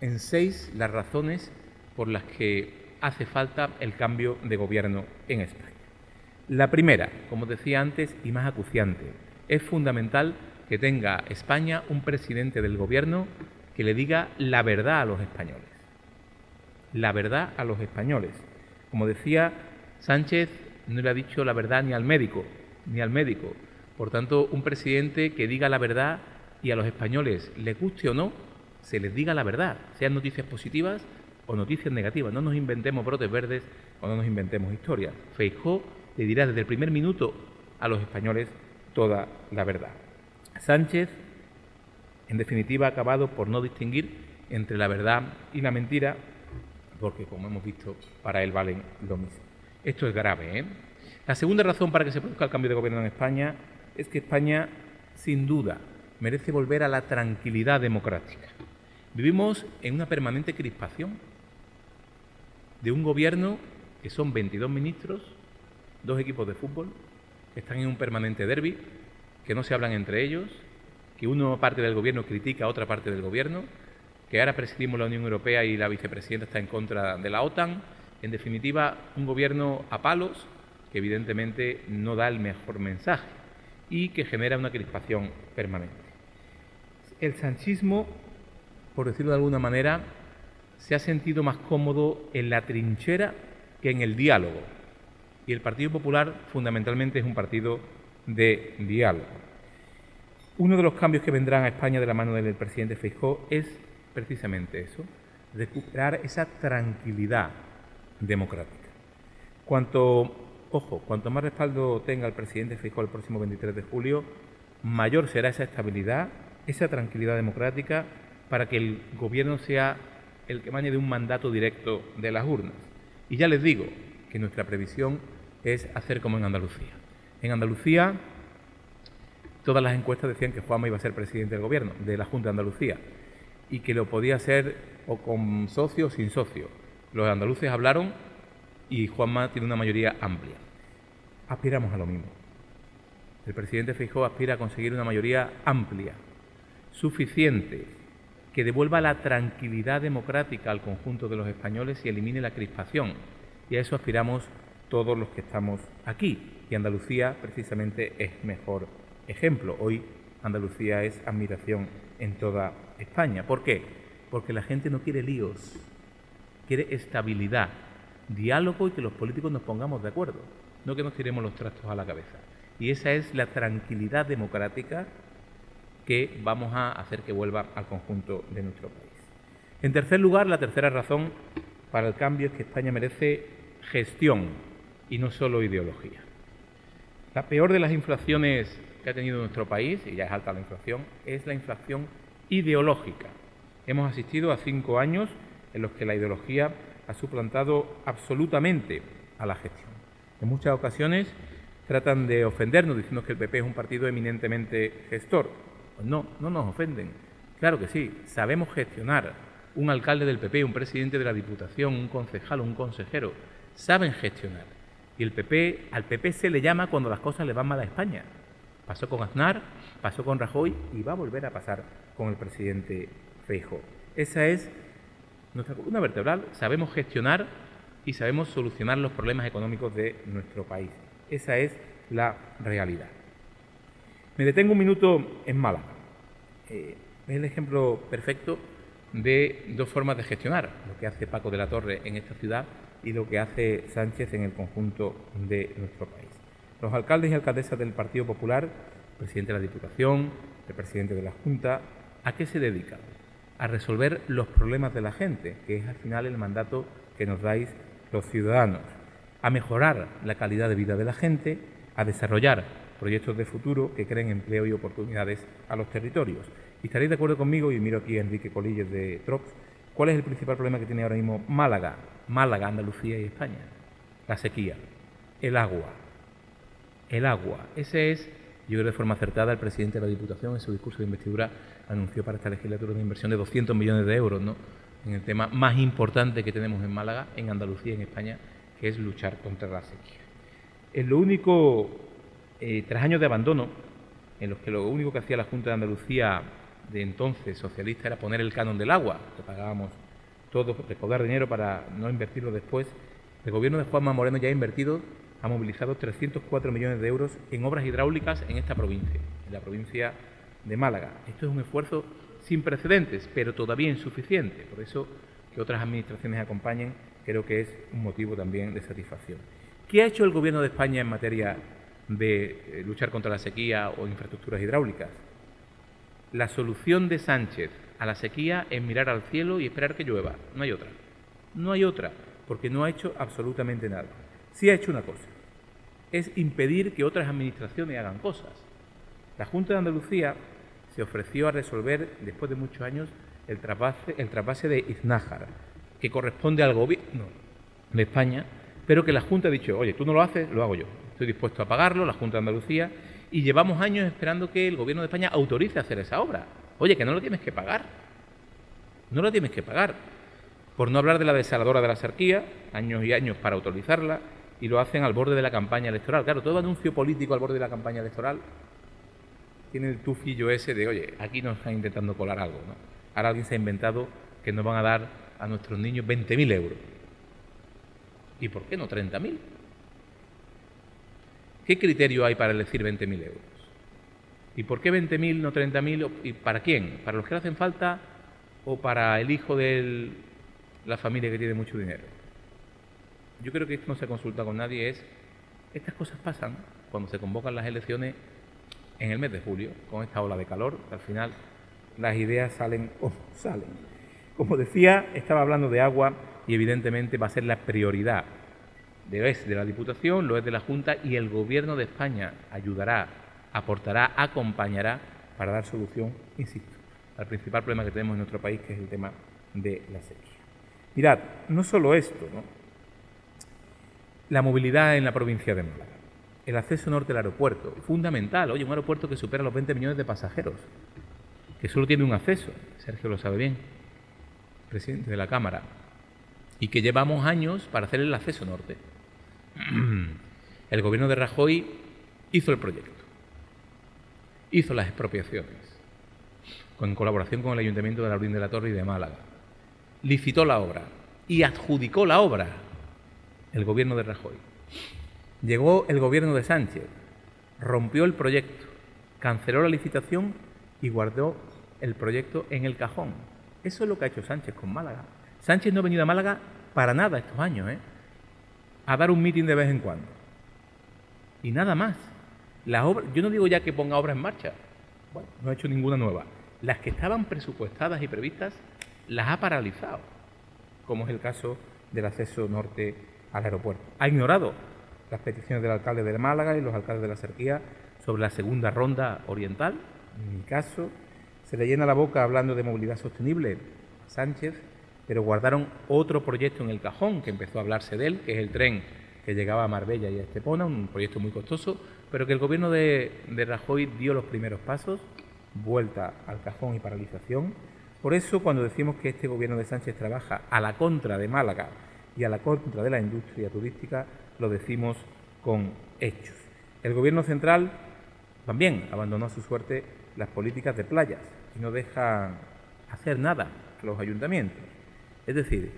en seis las razones por las que hace falta el cambio de gobierno en España. La primera, como decía antes, y más acuciante, es fundamental que tenga España un presidente del gobierno que le diga la verdad a los españoles. La verdad a los españoles. Como decía Sánchez, no le ha dicho la verdad ni al médico, ni al médico. Por tanto, un presidente que diga la verdad y a los españoles, les guste o no, se les diga la verdad, sean noticias positivas o noticias negativas. No nos inventemos brotes verdes o no nos inventemos historias. Feijó le dirá desde el primer minuto a los españoles toda la verdad. Sánchez, en definitiva, ha acabado por no distinguir entre la verdad y la mentira, porque como hemos visto, para él valen lo mismo. Esto es grave. ¿eh? La segunda razón para que se produzca el cambio de gobierno en España es que España, sin duda, merece volver a la tranquilidad democrática. Vivimos en una permanente crispación de un gobierno que son 22 ministros, dos equipos de fútbol, que están en un permanente derby, que no se hablan entre ellos, que una parte del gobierno critica a otra parte del gobierno, que ahora presidimos la Unión Europea y la vicepresidenta está en contra de la OTAN. En definitiva, un gobierno a palos que evidentemente no da el mejor mensaje y que genera una crispación permanente. El sanchismo, por decirlo de alguna manera, se ha sentido más cómodo en la trinchera que en el diálogo. Y el Partido Popular fundamentalmente es un partido de diálogo. Uno de los cambios que vendrán a España de la mano del presidente Feijóo es precisamente eso, recuperar esa tranquilidad democrática. Cuanto, ojo, cuanto más respaldo tenga el presidente Feijóo el próximo 23 de julio, mayor será esa estabilidad, esa tranquilidad democrática para que el gobierno sea el que mañe de un mandato directo de las urnas. Y ya les digo que nuestra previsión es hacer como en Andalucía. En Andalucía todas las encuestas decían que Juanma iba a ser presidente del gobierno, de la Junta de Andalucía, y que lo podía ser o con socio o sin socio. Los andaluces hablaron y Juanma tiene una mayoría amplia. Aspiramos a lo mismo. El presidente Feijóo aspira a conseguir una mayoría amplia, suficiente, que devuelva la tranquilidad democrática al conjunto de los españoles y elimine la crispación. Y a eso aspiramos todos los que estamos aquí. Y Andalucía precisamente es mejor ejemplo. Hoy Andalucía es admiración en toda España. ¿Por qué? Porque la gente no quiere líos, quiere estabilidad, diálogo y que los políticos nos pongamos de acuerdo, no que nos tiremos los trastos a la cabeza. Y esa es la tranquilidad democrática que vamos a hacer que vuelva al conjunto de nuestro país. En tercer lugar, la tercera razón para el cambio es que España merece gestión y no solo ideología. La peor de las inflaciones que ha tenido nuestro país, y ya es alta la inflación, es la inflación ideológica. Hemos asistido a cinco años en los que la ideología ha suplantado absolutamente a la gestión. En muchas ocasiones tratan de ofendernos diciendo que el PP es un partido eminentemente gestor. Pues no, no nos ofenden. Claro que sí, sabemos gestionar. Un alcalde del PP, un presidente de la Diputación, un concejal, un consejero, saben gestionar. Y el PP, al PP se le llama cuando las cosas le van mal a España. Pasó con Aznar, pasó con Rajoy y va a volver a pasar con el presidente Feijóo. Esa es nuestra columna vertebral. Sabemos gestionar y sabemos solucionar los problemas económicos de nuestro país. Esa es la realidad. Me detengo un minuto en Málaga. Eh, es el ejemplo perfecto de dos formas de gestionar, lo que hace Paco de la Torre en esta ciudad y lo que hace Sánchez en el conjunto de nuestro país. Los alcaldes y alcaldesas del Partido Popular, presidente de la Diputación, el presidente de la Junta, ¿A qué se dedican? A resolver los problemas de la gente, que es al final el mandato que nos dais los ciudadanos, a mejorar la calidad de vida de la gente, a desarrollar proyectos de futuro que creen empleo y oportunidades a los territorios. Y estaréis de acuerdo conmigo, y miro aquí a Enrique Colilles de Trops, ¿cuál es el principal problema que tiene ahora mismo Málaga, Málaga, Andalucía y España? La sequía, el agua. El agua. Ese es, yo creo de forma acertada, el presidente de la Diputación en su discurso de investidura anunció para esta legislatura una inversión de 200 millones de euros, ¿no? En el tema más importante que tenemos en Málaga, en Andalucía y en España, que es luchar contra la sequía. Es lo único, eh, tras años de abandono, en los que lo único que hacía la Junta de Andalucía de entonces socialista era poner el canon del agua, que pagábamos todos, recaudar dinero para no invertirlo después, el gobierno de Juanma Moreno ya ha invertido, ha movilizado 304 millones de euros en obras hidráulicas en esta provincia, en la provincia de Málaga. Esto es un esfuerzo sin precedentes, pero todavía insuficiente. Por eso que otras administraciones acompañen creo que es un motivo también de satisfacción. ¿Qué ha hecho el Gobierno de España en materia de eh, luchar contra la sequía o infraestructuras hidráulicas? La solución de Sánchez a la sequía es mirar al cielo y esperar que llueva. No hay otra. No hay otra, porque no ha hecho absolutamente nada. Sí ha hecho una cosa, es impedir que otras administraciones hagan cosas. La Junta de Andalucía se ofreció a resolver, después de muchos años, el trasvase, el de Iznájar, que corresponde al gobierno de España, pero que la Junta ha dicho, oye, tú no lo haces, lo hago yo. Estoy dispuesto a pagarlo, la Junta de Andalucía, y llevamos años esperando que el gobierno de España autorice hacer esa obra. Oye, que no lo tienes que pagar. No lo tienes que pagar. Por no hablar de la desaladora de la sarquía, años y años para autorizarla, y lo hacen al borde de la campaña electoral. Claro, todo anuncio político al borde de la campaña electoral tiene el tufillo ese de, oye, aquí nos están intentando colar algo. ¿no? Ahora alguien se ha inventado que nos van a dar a nuestros niños 20.000 euros. ¿Y por qué no 30.000? ¿Qué criterio hay para elegir 20.000 euros? ¿Y por qué 20.000, no 30.000? ¿Y para quién? ¿Para los que le hacen falta o para el hijo de la familia que tiene mucho dinero? Yo creo que esto no se consulta con nadie, es, estas cosas pasan cuando se convocan las elecciones en el mes de julio, con esta ola de calor, al final las ideas salen o salen. Como decía, estaba hablando de agua y evidentemente va a ser la prioridad de, de la Diputación, lo es de la Junta y el Gobierno de España ayudará, aportará, acompañará para dar solución, insisto, al principal problema que tenemos en nuestro país, que es el tema de la sequía. Mirad, no solo esto, ¿no? la movilidad en la provincia de Málaga el acceso norte al aeropuerto, fundamental, oye, un aeropuerto que supera los 20 millones de pasajeros, que solo tiene un acceso, Sergio lo sabe bien, presidente de la Cámara, y que llevamos años para hacer el acceso norte. El gobierno de Rajoy hizo el proyecto, hizo las expropiaciones, en colaboración con el Ayuntamiento de la de la Torre y de Málaga, licitó la obra y adjudicó la obra el gobierno de Rajoy. Llegó el gobierno de Sánchez, rompió el proyecto, canceló la licitación y guardó el proyecto en el cajón. Eso es lo que ha hecho Sánchez con Málaga. Sánchez no ha venido a Málaga para nada estos años, ¿eh? A dar un mitin de vez en cuando. Y nada más. yo no digo ya que ponga obra en marcha. Bueno, no ha hecho ninguna nueva. Las que estaban presupuestadas y previstas las ha paralizado, como es el caso del acceso norte al aeropuerto. Ha ignorado las peticiones del alcalde de Málaga y los alcaldes de la Serquía sobre la segunda ronda oriental. En mi caso, se le llena la boca hablando de movilidad sostenible Sánchez, pero guardaron otro proyecto en el cajón que empezó a hablarse de él, que es el tren que llegaba a Marbella y a Estepona, un proyecto muy costoso, pero que el gobierno de, Rajoy dio los primeros pasos, vuelta al cajón y paralización. Por eso, cuando decimos que este gobierno de Sánchez trabaja a la contra de Málaga y a la contra de la industria turística, lo decimos con hechos. El Gobierno central también abandonó a su suerte las políticas de playas y no deja hacer nada los ayuntamientos. Es decir,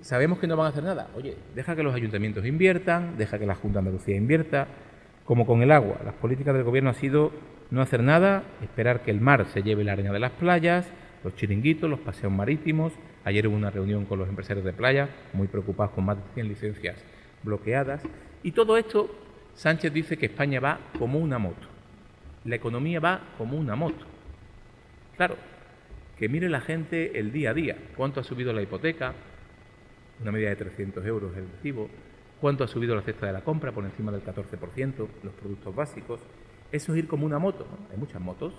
sabemos que no van a hacer nada. Oye, deja que los ayuntamientos inviertan, deja que la Junta de Andalucía invierta, como con el agua. Las políticas del Gobierno han sido no hacer nada, esperar que el mar se lleve la arena de las playas, los chiringuitos, los paseos marítimos. Ayer hubo una reunión con los empresarios de playa, muy preocupados con más de 100 licencias bloqueadas. Y todo esto, Sánchez dice que España va como una moto. La economía va como una moto. Claro, que mire la gente el día a día. ¿Cuánto ha subido la hipoteca? Una media de 300 euros el recibo. ¿Cuánto ha subido la cesta de la compra? Por encima del 14%, los productos básicos. Eso es ir como una moto. Hay muchas motos.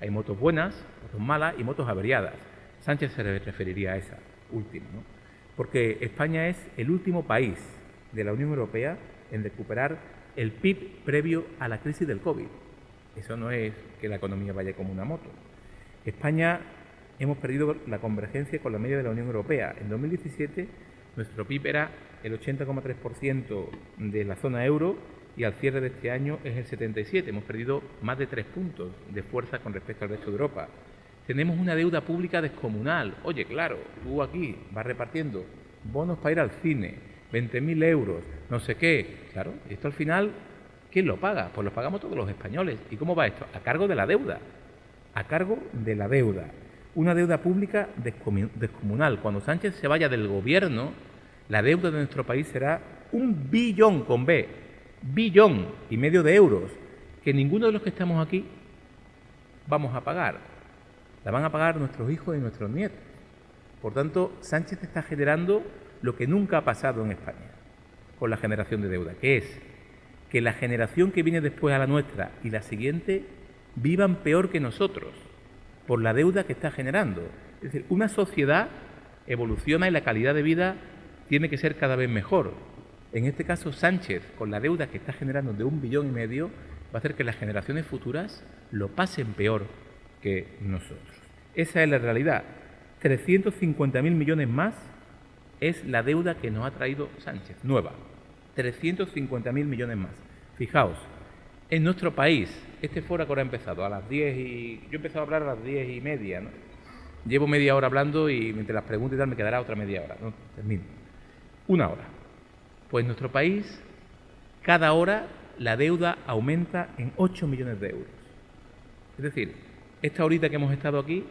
Hay motos buenas, motos malas y motos averiadas. Sánchez se referiría a esa última, ¿no? Porque España es el último país de la Unión Europea en recuperar el PIB previo a la crisis del COVID. Eso no es que la economía vaya como una moto. España hemos perdido la convergencia con la media de la Unión Europea. En 2017 nuestro PIB era el 80,3% de la zona euro y al cierre de este año es el 77. Hemos perdido más de tres puntos de fuerza con respecto al resto de Europa. Tenemos una deuda pública descomunal. Oye, claro, tú aquí vas repartiendo bonos para ir al cine, 20.000 euros, no sé qué. Claro, esto al final, ¿quién lo paga? Pues lo pagamos todos los españoles. ¿Y cómo va esto? A cargo de la deuda. A cargo de la deuda. Una deuda pública descomunal. Cuando Sánchez se vaya del gobierno, la deuda de nuestro país será un billón con B, billón y medio de euros, que ninguno de los que estamos aquí vamos a pagar. La van a pagar nuestros hijos y nuestros nietos. Por tanto, Sánchez está generando lo que nunca ha pasado en España con la generación de deuda, que es que la generación que viene después a la nuestra y la siguiente vivan peor que nosotros por la deuda que está generando. Es decir, una sociedad evoluciona y la calidad de vida tiene que ser cada vez mejor. En este caso, Sánchez, con la deuda que está generando de un billón y medio, va a hacer que las generaciones futuras lo pasen peor que nosotros. Esa es la realidad. 350.000 millones más es la deuda que nos ha traído Sánchez, nueva. 350.000 millones más. Fijaos, en nuestro país, este foro ahora ha empezado a las 10 y... Yo he empezado a hablar a las 10 y media, ¿no? Llevo media hora hablando y entre las preguntas y tal me quedará otra media hora, ¿no? Termino. Una hora. Pues en nuestro país, cada hora la deuda aumenta en 8 millones de euros. Es decir, esta horita que hemos estado aquí,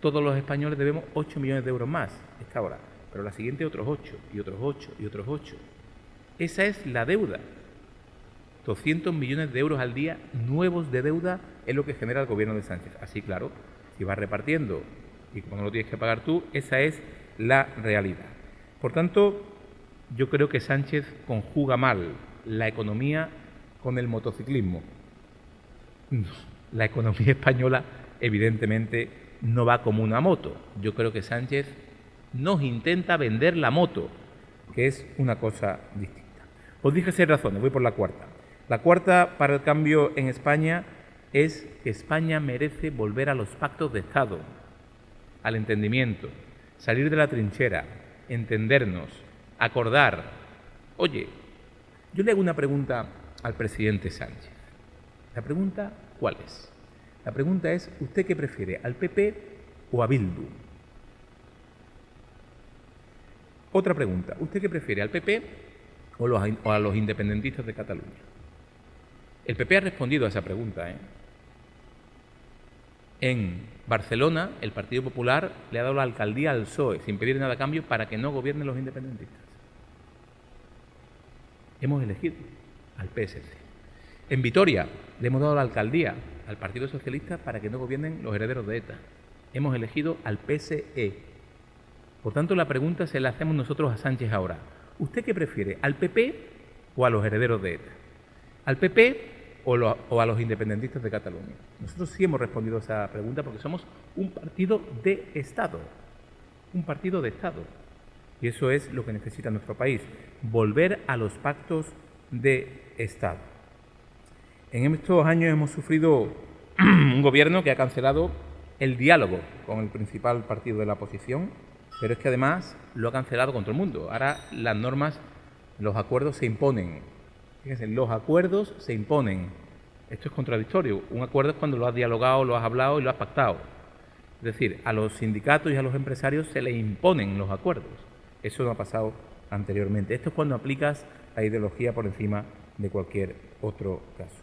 todos los españoles debemos 8 millones de euros más, esta hora. Pero la siguiente otros 8, y otros 8, y otros 8. Esa es la deuda. 200 millones de euros al día nuevos de deuda es lo que genera el gobierno de Sánchez. Así, claro, si vas repartiendo y no lo tienes que pagar tú, esa es la realidad. Por tanto, yo creo que Sánchez conjuga mal la economía con el motociclismo. la economía española evidentemente no va como una moto. Yo creo que Sánchez nos intenta vender la moto, que es una cosa distinta. Os dije seis razones, voy por la cuarta. La cuarta para el cambio en España es que España merece volver a los pactos de Estado, al entendimiento, salir de la trinchera, entendernos, acordar. Oye, yo le hago una pregunta al presidente Sánchez. La pregunta, ¿cuál es? La pregunta es, ¿usted qué prefiere, al PP o a Bildu? Otra pregunta, ¿usted qué prefiere, al PP o, a los independentistas de Cataluña? El PP ha respondido a esa pregunta. ¿eh? En Barcelona, el Partido Popular le ha dado la alcaldía al PSOE sin pedir nada a cambio para que no gobiernen los independentistas. Hemos elegido al PSC. En Vitoria le hemos dado la alcaldía al Partido Socialista para que no gobiernen los herederos de ETA. Hemos elegido al PSE. Por tanto, la pregunta se la hacemos nosotros a Sánchez ahora. ¿Usted qué prefiere, al PP o a los herederos de ETA? ¿Al PP o, a los independentistas de Cataluña? Nosotros sí hemos respondido a esa pregunta porque somos un partido de Estado, un partido de Estado. Y eso es lo que necesita nuestro país, volver a los pactos de Estado. En estos años hemos sufrido un gobierno que ha cancelado el diálogo con el principal partido de la oposición, pero es que además lo ha cancelado con todo el mundo. Ahora las normas, los acuerdos se imponen Fíjense, los acuerdos se imponen. Esto es contradictorio. Un acuerdo es cuando lo has dialogado, lo has hablado y lo has pactado. Es decir, a los sindicatos y a los empresarios se les imponen los acuerdos. Eso no ha pasado anteriormente. Esto es cuando aplicas la ideología por encima de cualquier otro caso.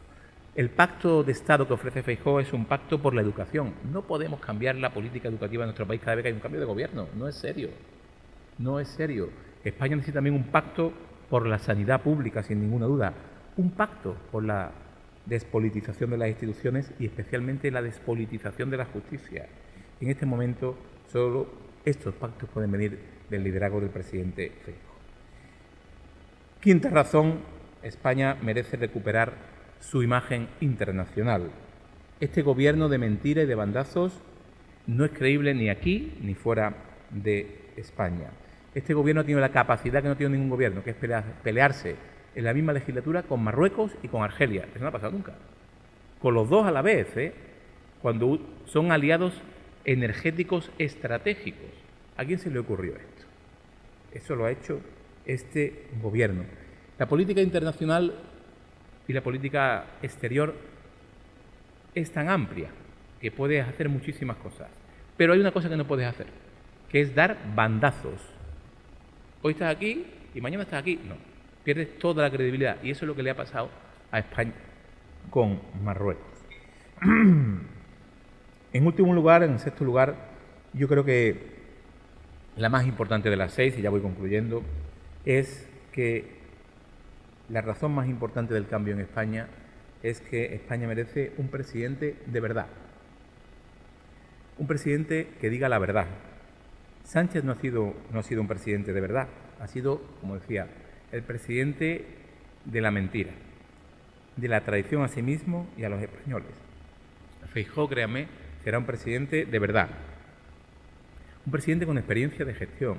El pacto de Estado que ofrece Feijóo es un pacto por la educación. No podemos cambiar la política educativa de nuestro país cada vez que hay un cambio de gobierno. No es serio. No es serio. España necesita también un pacto por la sanidad pública, sin ninguna duda, un pacto por la despolitización de las instituciones y especialmente la despolitización de la justicia. En este momento solo estos pactos pueden venir del liderazgo del presidente Feijóo. Quinta razón, España merece recuperar su imagen internacional. Este gobierno de mentira y de bandazos no es creíble ni aquí ni fuera de España. Este gobierno ha tenido la capacidad que no tiene ningún gobierno, que es pelearse en la misma legislatura con Marruecos y con Argelia. Eso no ha pasado nunca. Con los dos a la vez, ¿eh? cuando son aliados energéticos estratégicos. ¿A quién se le ocurrió esto? Eso lo ha hecho este gobierno. La política internacional y la política exterior es tan amplia que puedes hacer muchísimas cosas. Pero hay una cosa que no puedes hacer, que es dar bandazos. Hoy estás aquí y mañana estás aquí. No, pierdes toda la credibilidad. Y eso es lo que le ha pasado a España con Marruecos. en último lugar, en sexto lugar, yo creo que la más importante de las seis, y ya voy concluyendo, es que la razón más importante del cambio en España es que España merece un presidente de verdad. Un presidente que diga la verdad. Sánchez no ha sido, no ha sido un presidente de verdad, ha sido, como decía, el presidente de la mentira, de la traición a sí mismo y a los españoles. Feijó, créame, será un presidente de verdad. Un presidente con experiencia de gestión,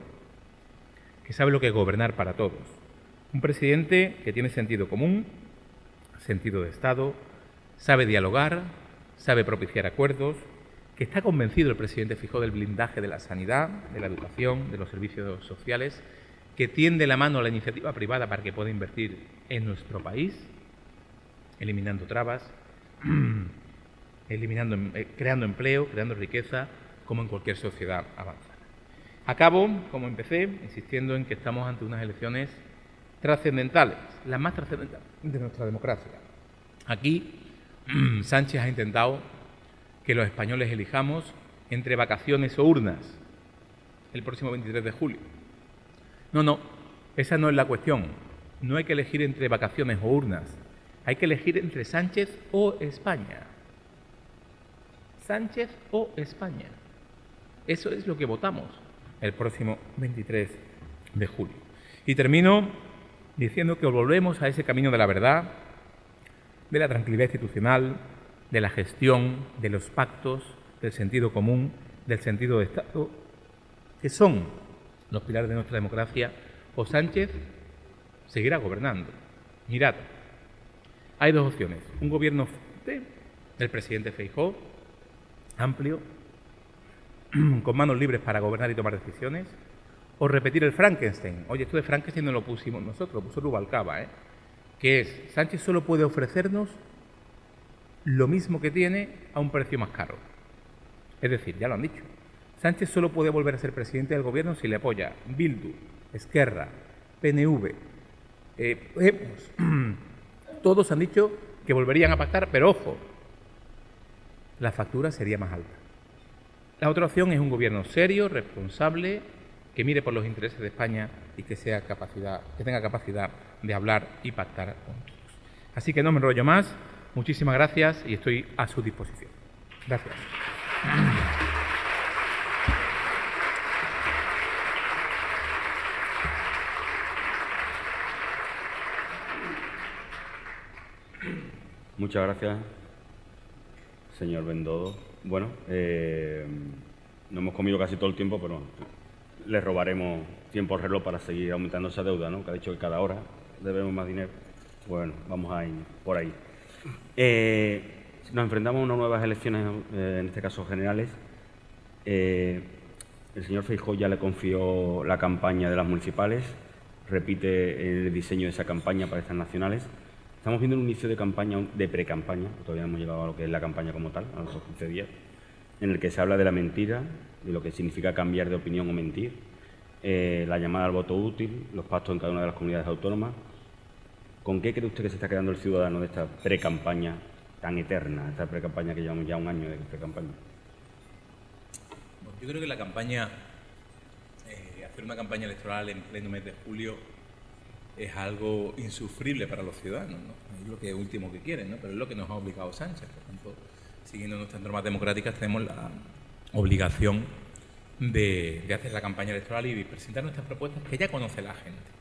que sabe lo que es gobernar para todos. Un presidente que tiene sentido común, sentido de Estado, sabe dialogar, sabe propiciar acuerdos, que está convencido el presidente Fijó del blindaje de la sanidad, de la educación, de los servicios sociales, que tiende la mano a la iniciativa privada para que pueda invertir en nuestro país, eliminando trabas, eliminando, eh, creando empleo, creando riqueza, como en cualquier sociedad avanzada. Acabo, como empecé, insistiendo en que estamos ante unas elecciones trascendentales, las más trascendentales de nuestra democracia. Aquí Sánchez ha intentado que los españoles elijamos entre vacaciones o urnas el próximo 23 de julio. No, no, esa no es la cuestión. No hay que elegir entre vacaciones o urnas. Hay que elegir entre Sánchez o España. Sánchez o España. Eso es lo que votamos el próximo 23 de julio. Y termino diciendo que volvemos a ese camino de la verdad, de la tranquilidad institucional, de la gestión, de los pactos, del sentido común, del sentido de Estado, que son los pilares de nuestra democracia, o Sánchez seguirá gobernando. Mirad, hay dos opciones. Un gobierno del presidente Feijó, amplio, con manos libres para gobernar y tomar decisiones, o repetir el Frankenstein. Oye, esto de Frankenstein no lo pusimos nosotros, lo puso Rubalcaba, ¿eh? que es, Sánchez solo puede ofrecernos lo mismo que tiene a un precio más caro. Es decir, ya lo han dicho, Sánchez solo puede volver a ser presidente del gobierno si le apoya Bildu, Esquerra, PNV, eh, Todos han dicho que volverían a pactar, pero ojo, la factura sería más alta. La otra opción es un gobierno serio, responsable, que mire por los intereses de España y que, tenga capacidad de hablar y pactar con todos. Así que no me enrollo más. Muchísimas gracias y estoy a su disposición. Gracias. Muchas gracias, señor Bendodo. Bueno, eh, no hemos comido casi todo el tiempo, pero le robaremos tiempo al reloj para seguir aumentando esa deuda, ¿no? Que ha dicho que cada hora debemos más dinero. Bueno, vamos a ir por ahí. Eh, nos enfrentamos a unas nuevas elecciones, eh, en este caso generales. el señor Feijóo ya le confió la campaña de las municipales, repite el diseño de esa campaña para estas nacionales. Estamos viendo un inicio de campaña, de pre-campaña, todavía no hemos llegado a lo que es la campaña como tal, a los 15 días, en el que se habla de la mentira, de lo que significa cambiar de opinión o mentir, eh, la llamada al voto útil, los pactos en cada una de las comunidades autónomas. ¿Con qué cree usted que se está quedando el ciudadano de esta pre-campaña tan eterna, esta pre-campaña que llevamos ya un año de pre-campaña? Yo creo que la campaña, eh, hacer una campaña electoral en pleno mes de julio es algo insufrible para los ciudadanos, ¿no? Es lo que último que quieren, ¿no? Pero es lo que nos ha obligado Sánchez. Por tanto, siguiendo nuestras normas democráticas, tenemos la, obligación de, de hacer la campaña electoral y presentar nuestras propuestas que ya conoce la gente.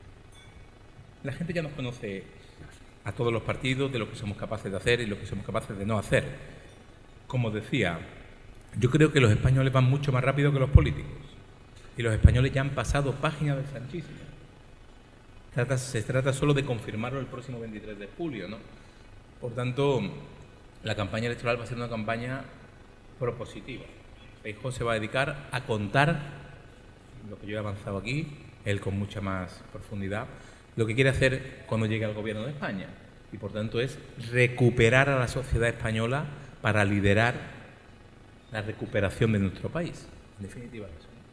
La gente ya nos conoce a todos los partidos de lo que somos capaces de hacer y lo que somos capaces de no hacer. Como decía, yo creo que los españoles van mucho más rápido que los políticos. Y los españoles ya han pasado página del sanchismo. se trata solo de confirmarlo el próximo 23 de julio, ¿no? Por tanto, la campaña electoral va a ser una campaña propositiva. Feijóo se va a dedicar a contar lo que yo he avanzado aquí, él con mucha más profundidad, lo que quiere hacer cuando llegue al gobierno de España. Y por tanto es recuperar a la sociedad española para liderar la recuperación de nuestro país. En definitiva.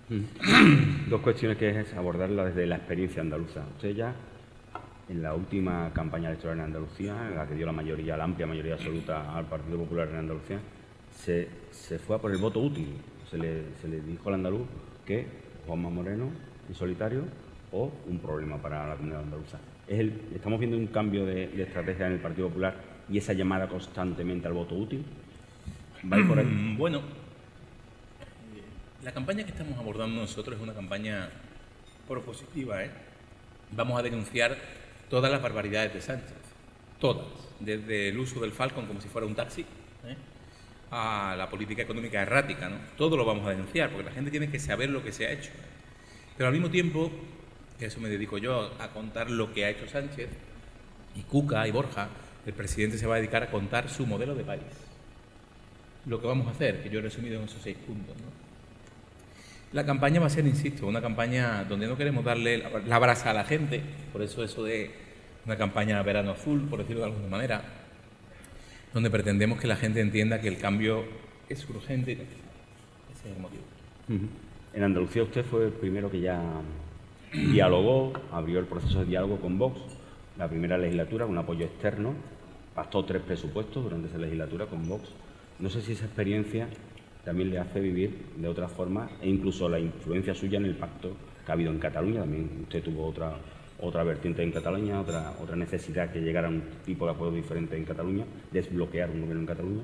Mm. Dos cuestiones que es abordarla desde la experiencia andaluza. Usted ya en la última campaña electoral en Andalucía, la que dio la mayoría, la amplia mayoría absoluta al Partido Popular en Andalucía, se, se fue por el voto útil. Se le, se le dijo al andaluz que Juanma Moreno en solitario o un problema para la comunidad andaluza. Es el, estamos viendo un cambio de, de, estrategia en el Partido Popular y esa llamada constantemente al voto útil. ¿Va por ahí? Mm, bueno, la campaña que estamos abordando nosotros es una campaña propositiva. ¿eh? Vamos a denunciar todas las barbaridades de Sánchez, todas, desde el uso del Falcon como si fuera un taxi, ¿eh? a la política económica errática, ¿no? Todo lo vamos a denunciar, porque la gente tiene que saber lo que se ha hecho. Pero al mismo tiempo, eso me dedico yo, a contar lo que ha hecho Sánchez, y Cuca y Borja, el presidente se va a dedicar a contar su modelo de país. Lo que vamos a hacer, que yo he resumido en esos seis puntos, ¿no? La campaña va a ser, insisto, una campaña donde no queremos darle la brasa a la gente, por eso eso de una campaña verano azul, por decirlo de alguna manera, donde pretendemos que la gente entienda que el cambio es urgente y necesario. Ese es el motivo. En Andalucía usted fue el primero que ya dialogó, abrió el proceso de diálogo con Vox, la primera legislatura, con apoyo externo, pactó tres presupuestos durante esa legislatura con Vox. No sé si esa experiencia también le hace vivir de otra forma e incluso la influencia suya en el pacto que ha habido en Cataluña. También usted tuvo otra, otra vertiente en Cataluña, otra, otra necesidad que llegara a un tipo de acuerdo diferente en Cataluña, desbloquear un gobierno en Cataluña.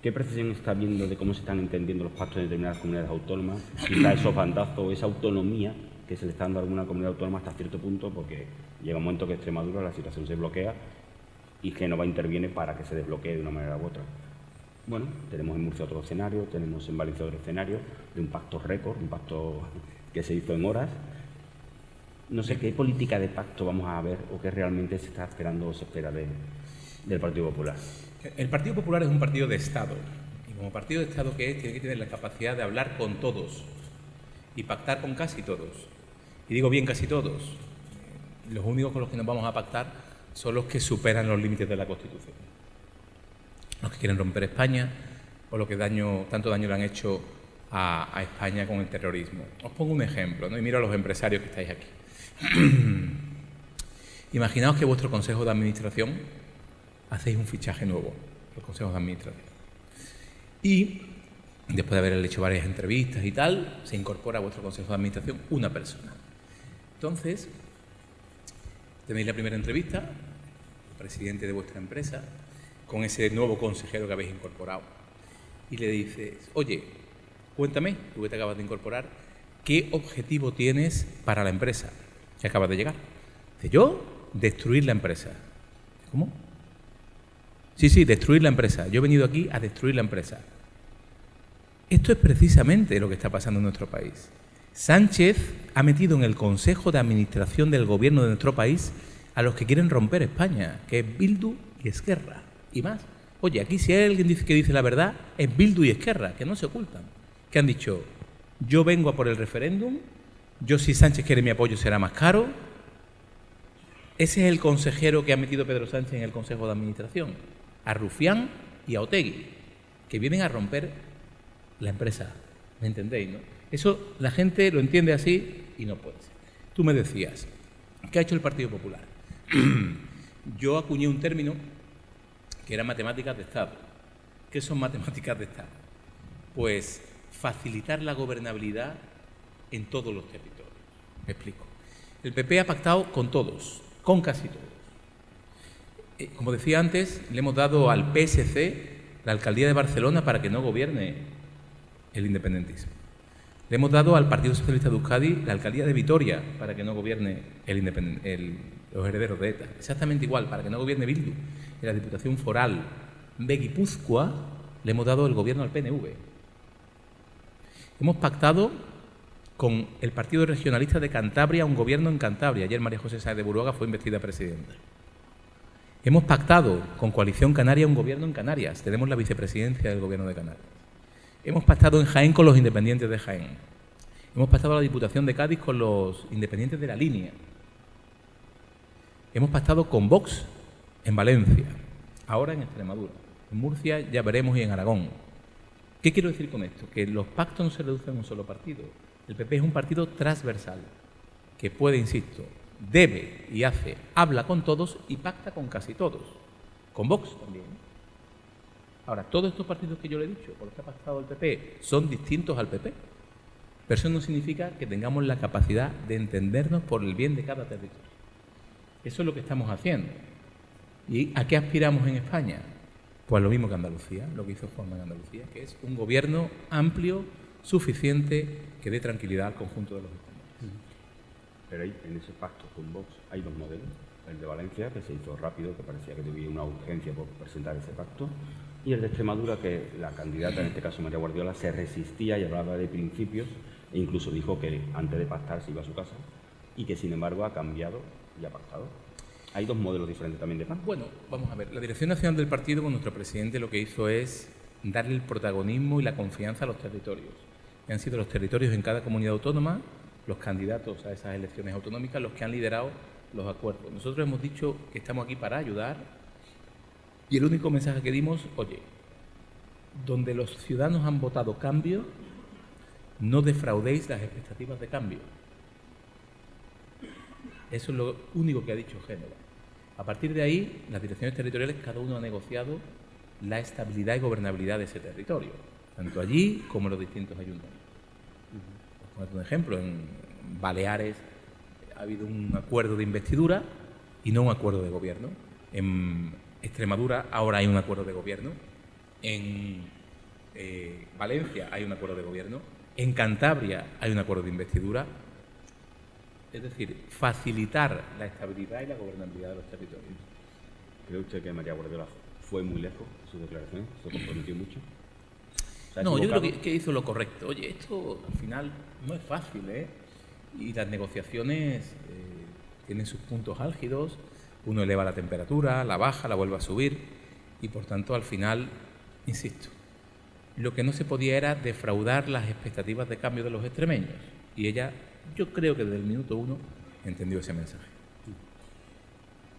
¿Qué precisión está viendo de cómo se están entendiendo los pactos en determinadas comunidades autónomas? Quizá esos bandazos, esa autonomía que se le está dando alguna comunidad autónoma hasta cierto punto, porque llega un momento que Extremadura la situación se bloquea y Génova interviene para que se desbloquee de una manera u otra. Bueno, tenemos en Murcia otro escenario, tenemos en Valencia otro escenario de un pacto récord, un pacto que se hizo en horas. No sé qué política de pacto vamos a ver o qué realmente se está esperando o se espera de, del Partido Popular. El Partido Popular es un partido de Estado y como partido de Estado que es, tiene que tener la capacidad de hablar con todos y pactar con casi todos. Y digo bien casi todos. Los únicos con los que nos vamos a pactar son los que superan los límites de la Constitución los que quieren romper España o lo que daño, tanto daño le han hecho a, a España con el terrorismo. Os pongo un ejemplo, ¿no? y miro a los empresarios que estáis aquí. Imaginaos que vuestro consejo de administración hacéis un fichaje nuevo, los consejos de administración. Y después de haber hecho varias entrevistas y tal, se incorpora a vuestro consejo de administración una persona. Entonces, tenéis la primera entrevista, el presidente de vuestra empresa con ese nuevo consejero que habéis incorporado. Y le dices, oye, cuéntame, tú que te acabas de incorporar, ¿qué objetivo tienes para la empresa que acabas de llegar? Dice, yo, destruir la empresa. ¿Cómo? Sí, sí, destruir la empresa. Yo he venido aquí a destruir la empresa. Esto es precisamente lo que está pasando en nuestro país. Sánchez ha metido en el Consejo de Administración del Gobierno de nuestro país a los que quieren romper España, que es Bildu y Esquerra y más. Oye, aquí si hay alguien que dice la verdad, es Bildu y Esquerra, que no se ocultan. Que han dicho, yo vengo a por el referéndum, yo si Sánchez quiere mi apoyo será más caro. Ese es el consejero que ha metido Pedro Sánchez en el Consejo de Administración, a Rufián y a Otegui, que vienen a romper la empresa. ¿Me entendéis? No? Eso la gente lo entiende así y no puede ser. Tú me decías, ¿qué ha hecho el Partido Popular? Yo acuñé un término que eran matemáticas de Estado. ¿Qué son matemáticas de Estado? Pues facilitar la gobernabilidad en todos los territorios. Me explico. El PP ha pactado con todos, con casi todos. Eh, como decía antes, le hemos dado al PSC la alcaldía de Barcelona para que no gobierne el independentismo. Le hemos dado al Partido Socialista de Euskadi la alcaldía de Vitoria para que no gobierne los herederos de ETA. Exactamente igual, para que no gobierne Bildu. En la Diputación Foral de Guipúzcoa le hemos dado el gobierno al PNV. Hemos pactado con el Partido Regionalista de Cantabria un gobierno en Cantabria. Ayer María José Sáez de Buruaga fue investida presidenta. Hemos pactado con Coalición Canaria un gobierno en Canarias. Tenemos la vicepresidencia del gobierno de Canarias. Hemos pactado en Jaén con los independientes de Jaén. Hemos pactado la Diputación de Cádiz con los independientes de la línea. Hemos pactado con Vox en Valencia, ahora en Extremadura. En Murcia ya veremos y en Aragón. ¿Qué quiero decir con esto? Que los pactos no se reducen a un solo partido. El PP es un partido transversal que puede, insisto, debe y hace, habla con todos y pacta con casi todos. Con Vox también. Ahora, todos estos partidos que yo le he dicho, por los que ha pactado el PP, son distintos al PP. Pero eso no significa que tengamos la capacidad de entendernos por el bien de cada territorio. Eso es lo que estamos haciendo. ¿Y a qué aspiramos en España? Pues lo mismo que Andalucía, lo que hizo Juanma en Andalucía, que es un gobierno amplio, suficiente, que dé tranquilidad al conjunto de los españoles. Pero ahí, en ese pacto con Vox hay dos modelos. El de Valencia, que se hizo rápido, que parecía que debía una urgencia por presentar ese pacto, y el de Extremadura, que la candidata, en este caso María Guardiola, se resistía y hablaba de principios e incluso dijo que antes de pactar se iba a su casa y que sin embargo ha cambiado y ha pactado. Hay dos modelos diferentes también de pacto. Bueno, vamos a ver. La Dirección Nacional del Partido con nuestro presidente lo que hizo es darle el protagonismo y la confianza a los territorios. Y han sido los territorios en cada comunidad autónoma, los candidatos a esas elecciones autonómicas, los que han liderado los acuerdos. Nosotros hemos dicho que estamos aquí para ayudar y el único mensaje que dimos, oye, donde los ciudadanos han votado cambio, no defraudéis las expectativas de cambio. Eso es lo único que ha dicho Génova. A partir de ahí, las direcciones territoriales, cada uno ha negociado la estabilidad y gobernabilidad de ese territorio, tanto allí como en los distintos ayuntamientos. Por un ejemplo, en Baleares ha habido un acuerdo de investidura y no un acuerdo de gobierno. Extremadura ahora hay un acuerdo de gobierno. En eh, Valencia hay un acuerdo de gobierno. En Cantabria hay un acuerdo de investidura. Es decir, facilitar la estabilidad y la gobernabilidad de los territorios. ¿Cree usted que María Guardiola fue muy lejos en sus declaraciones? ¿Se comprometió mucho? No, yo creo que, hizo lo correcto. Oye, esto al final no es fácil, ¿eh? Y las negociaciones eh, tienen sus puntos álgidos. Uno eleva la temperatura, la baja, la vuelve a subir. Y por tanto, al final, insisto, lo que no se podía era defraudar las expectativas de cambio de los extremeños. Y ella, yo creo que desde el minuto uno, entendió ese mensaje.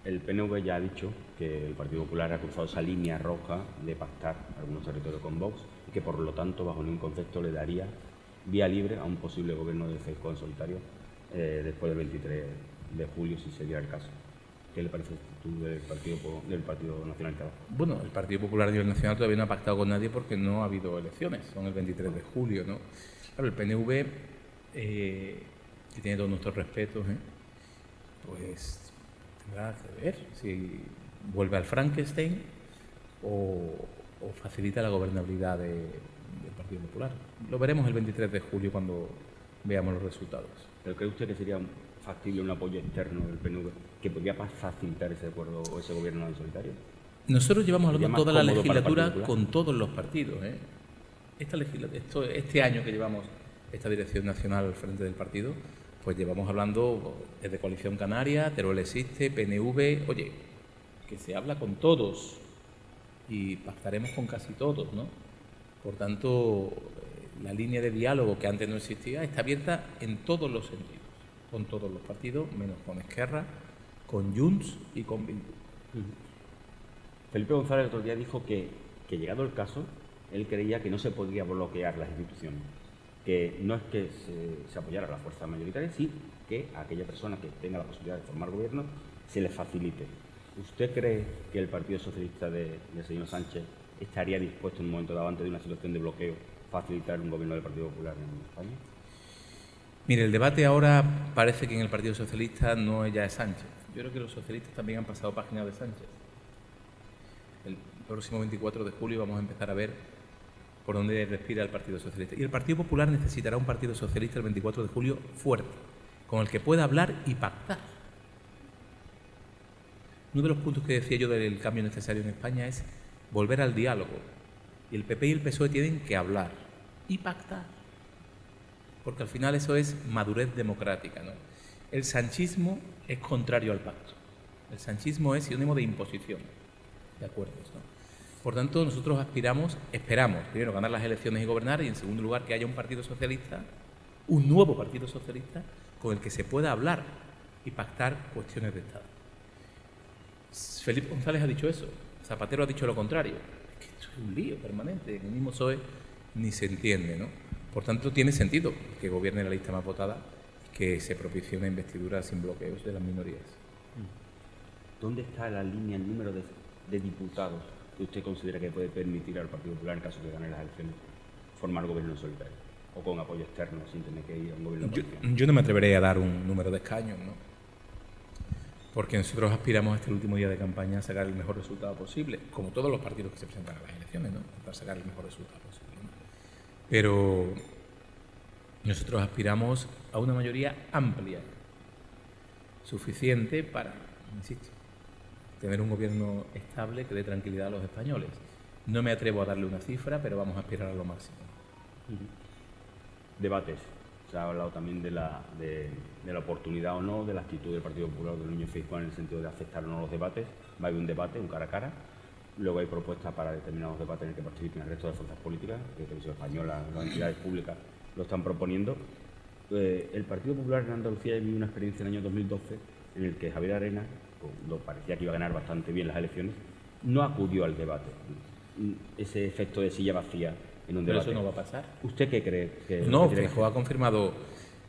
El PNV ya ha dicho que el Partido Popular ha cruzado esa línea roja de pactar algunos territorios con Vox y que por lo tanto, bajo ningún concepto, le daría vía libre a un posible gobierno de Feijóo en solitario eh, después del 23 de julio, si se diera el caso. ¿Qué le parece tú del Partido, del partido Nacional Bueno, el Partido Popular a nivel nacional todavía no ha pactado con nadie porque no ha habido elecciones, son el 23 de julio, ¿no? Claro, el PNV, eh, que tiene todos nuestros respetos, ¿eh? pues tendrá que ver si vuelve al Frankenstein o, facilita la gobernabilidad del Partido Popular. Lo veremos el 23 de julio cuando veamos los resultados. ¿Pero cree usted que sería factible un apoyo externo del PNV que podría facilitar ese acuerdo o ese gobierno en solitario? Nosotros llevamos hablando toda la legislatura con todos los partidos. ¿eh? Esta esto, este año que llevamos esta dirección nacional al frente del partido, pues llevamos hablando desde Coalición Canaria, Teruel existe, PNV, oye, que se habla con todos y pactaremos con casi todos, ¿no? Por tanto, la línea de diálogo que antes no existía está abierta en todos los sentidos con todos los partidos, menos con Esquerra, con Junts y con Bildu. Felipe González el otro día dijo que, que, llegado el caso, él creía que no se podía bloquear las instituciones, que no es que se, apoyara la fuerza mayoritaria, sí que a aquella persona que tenga la posibilidad de formar gobierno se le facilite. ¿Usted cree que el Partido Socialista del señor Sánchez estaría dispuesto en un momento dado, antes de una situación de bloqueo, facilitar un gobierno del Partido Popular en España? Mire, el debate ahora parece que en el Partido Socialista no ya es Sánchez. Yo creo que los socialistas también han pasado páginas de Sánchez. El próximo 24 de julio vamos a empezar a ver por donde respira el Partido Socialista. Y el Partido Popular necesitará un Partido Socialista el 24 de julio fuerte, con el que pueda hablar y pactar. Uno de los puntos que decía yo del cambio necesario en España es volver al diálogo. Y el PP y el PSOE tienen que hablar y pactar. Porque al final eso es madurez democrática. ¿no? El sanchismo es contrario al pacto. El sanchismo es sinónimo de imposición de acuerdos. ¿no? Por tanto, nosotros aspiramos, esperamos, primero, ganar las elecciones y gobernar, y en segundo lugar, que haya un partido socialista, un nuevo partido socialista, con el que se pueda hablar y pactar cuestiones de Estado. Felipe González ha dicho eso, Zapatero ha dicho lo contrario. Es que esto es un lío permanente, en el mismo PSOE ni se entiende, ¿no? Por tanto, tiene sentido que gobierne la lista más votada y que se propicie una investidura sin bloqueos de las minorías. ¿Dónde está la línea, el número de, de diputados que usted considera que puede permitir al Partido Popular, en caso de gane las elecciones, formar gobierno solitario? O con apoyo externo, sin tener que ir a un gobierno Yo, yo no me atreveré a dar un número de escaños, ¿no? Porque nosotros aspiramos hasta el último día de campaña a sacar el mejor resultado posible, como todos los partidos que se presentan a las elecciones, ¿no? Para sacar el mejor resultado posible. Pero nosotros aspiramos a una mayoría amplia, suficiente para, insisto, tener un gobierno estable que dé tranquilidad a los españoles. No me atrevo a darle una cifra, pero vamos a aspirar a lo máximo. Debates. Se ha hablado también de la, de la oportunidad o no, de la actitud del Partido Popular de Núñez Feijóo en el sentido de aceptar o no los debates. Va a haber un debate, un cara a cara. Luego hay propuestas para determinados debates en el que participen el resto de fuerzas políticas, que Televisión Española, las entidades públicas lo están proponiendo. Eh, el Partido Popular en Andalucía vivió una experiencia en el año 2012 en el que Javier Arena, cuando parecía que iba a ganar bastante bien las elecciones, no acudió al debate. Ese efecto de silla vacía en un Pero debate. eso no va a pasar. ¿Usted qué cree? Que No, que Feijóo ha confirmado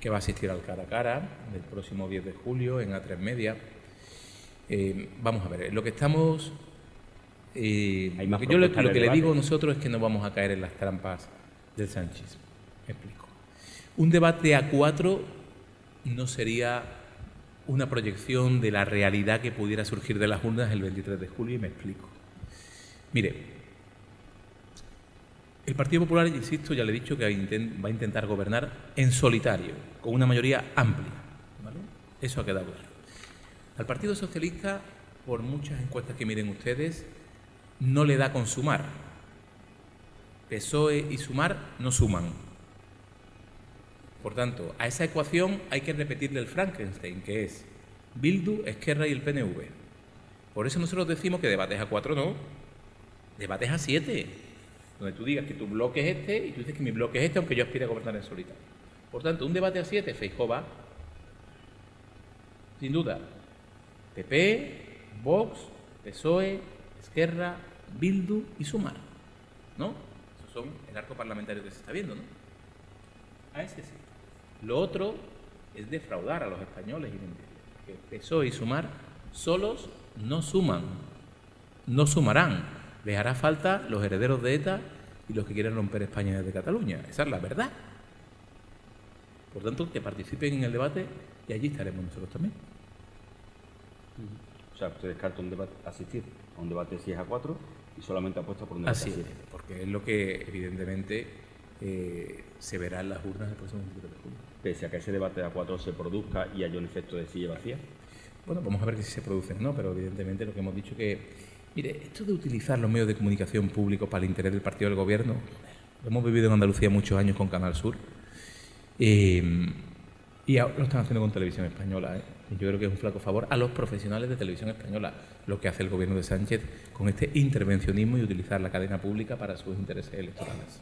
que va a asistir al cara a cara el próximo 10 de julio en A3 Media. Eh, vamos a ver, lo que estamos. Eh, Hay más yo lo que le digo a nosotros es que no vamos a caer en las trampas del sanchismo. Me explico. Un debate a cuatro no sería una proyección de la realidad que pudiera surgir de las urnas el 23 de julio y me explico. Mire, el Partido Popular, insisto, ya le he dicho que va a intentar gobernar en solitario, con una mayoría amplia. ¿vale? Eso ha quedado claro. Al Partido Socialista, por muchas encuestas que miren ustedes, no le da con sumar. PSOE y sumar no suman. Por tanto, a esa ecuación hay que repetirle el Frankenstein, que es Bildu, Esquerra y el PNV. Por eso nosotros decimos que debates a cuatro no, debates a siete, donde tú digas que tu bloque es este y tú dices que mi bloque es este, aunque yo aspire a gobernar en solitario. Por tanto, un debate a siete, Feijóo va, sin duda. PP, Vox, PSOE, Esquerra, Bildu y Sumar. ¿No? Esos son el arco parlamentario que se está viendo, ¿no? A ese sí. Lo otro es defraudar a los españoles y mentirles. Que PSOE y Sumar solos no suman, no sumarán. Les hará falta los herederos de ETA y los que quieren romper España desde Cataluña. Esa es la verdad. Por tanto, que participen en el debate y allí estaremos nosotros también. O sea, usted descarta un debate, asistir a un debate si es a cuatro y solamente apuesta por un debate Así a es, siete. porque es lo que evidentemente eh, se verá en las urnas el próximo 23 de julio. Pese a que ese debate a cuatro se produzca y haya un efecto de silla vacía. Bueno, vamos a ver si se producen, ¿no? Pero evidentemente lo que hemos dicho que, mire, esto de utilizar los medios de comunicación públicos para el interés del partido del gobierno, lo hemos vivido en Andalucía muchos años con Canal Sur, eh, y ahora lo están haciendo con Televisión Española, ¿eh? Yo creo que es un flaco favor a los profesionales de Televisión Española, lo que hace el gobierno de Sánchez con este intervencionismo y utilizar la cadena pública para sus intereses electorales.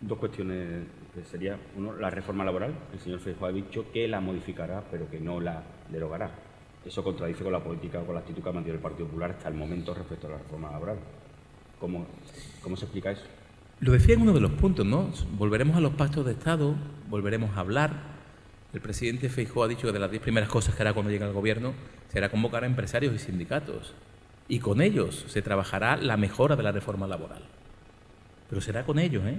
Dos cuestiones que sería, uno, la reforma laboral. El señor Feijóo ha dicho que la modificará, pero que no la derogará. Eso contradice con la política o con la actitud que ha mantenido el Partido Popular hasta el momento respecto a la reforma laboral. ¿Cómo, cómo se explica eso? Lo decía en uno de los puntos, ¿no? Volveremos a los pactos de Estado, volveremos a hablar. El presidente Feijóo ha dicho que de las diez primeras cosas que hará cuando llegue al gobierno será convocar a empresarios y sindicatos. Y con ellos se trabajará la mejora de la reforma laboral. Pero será con ellos, ¿eh?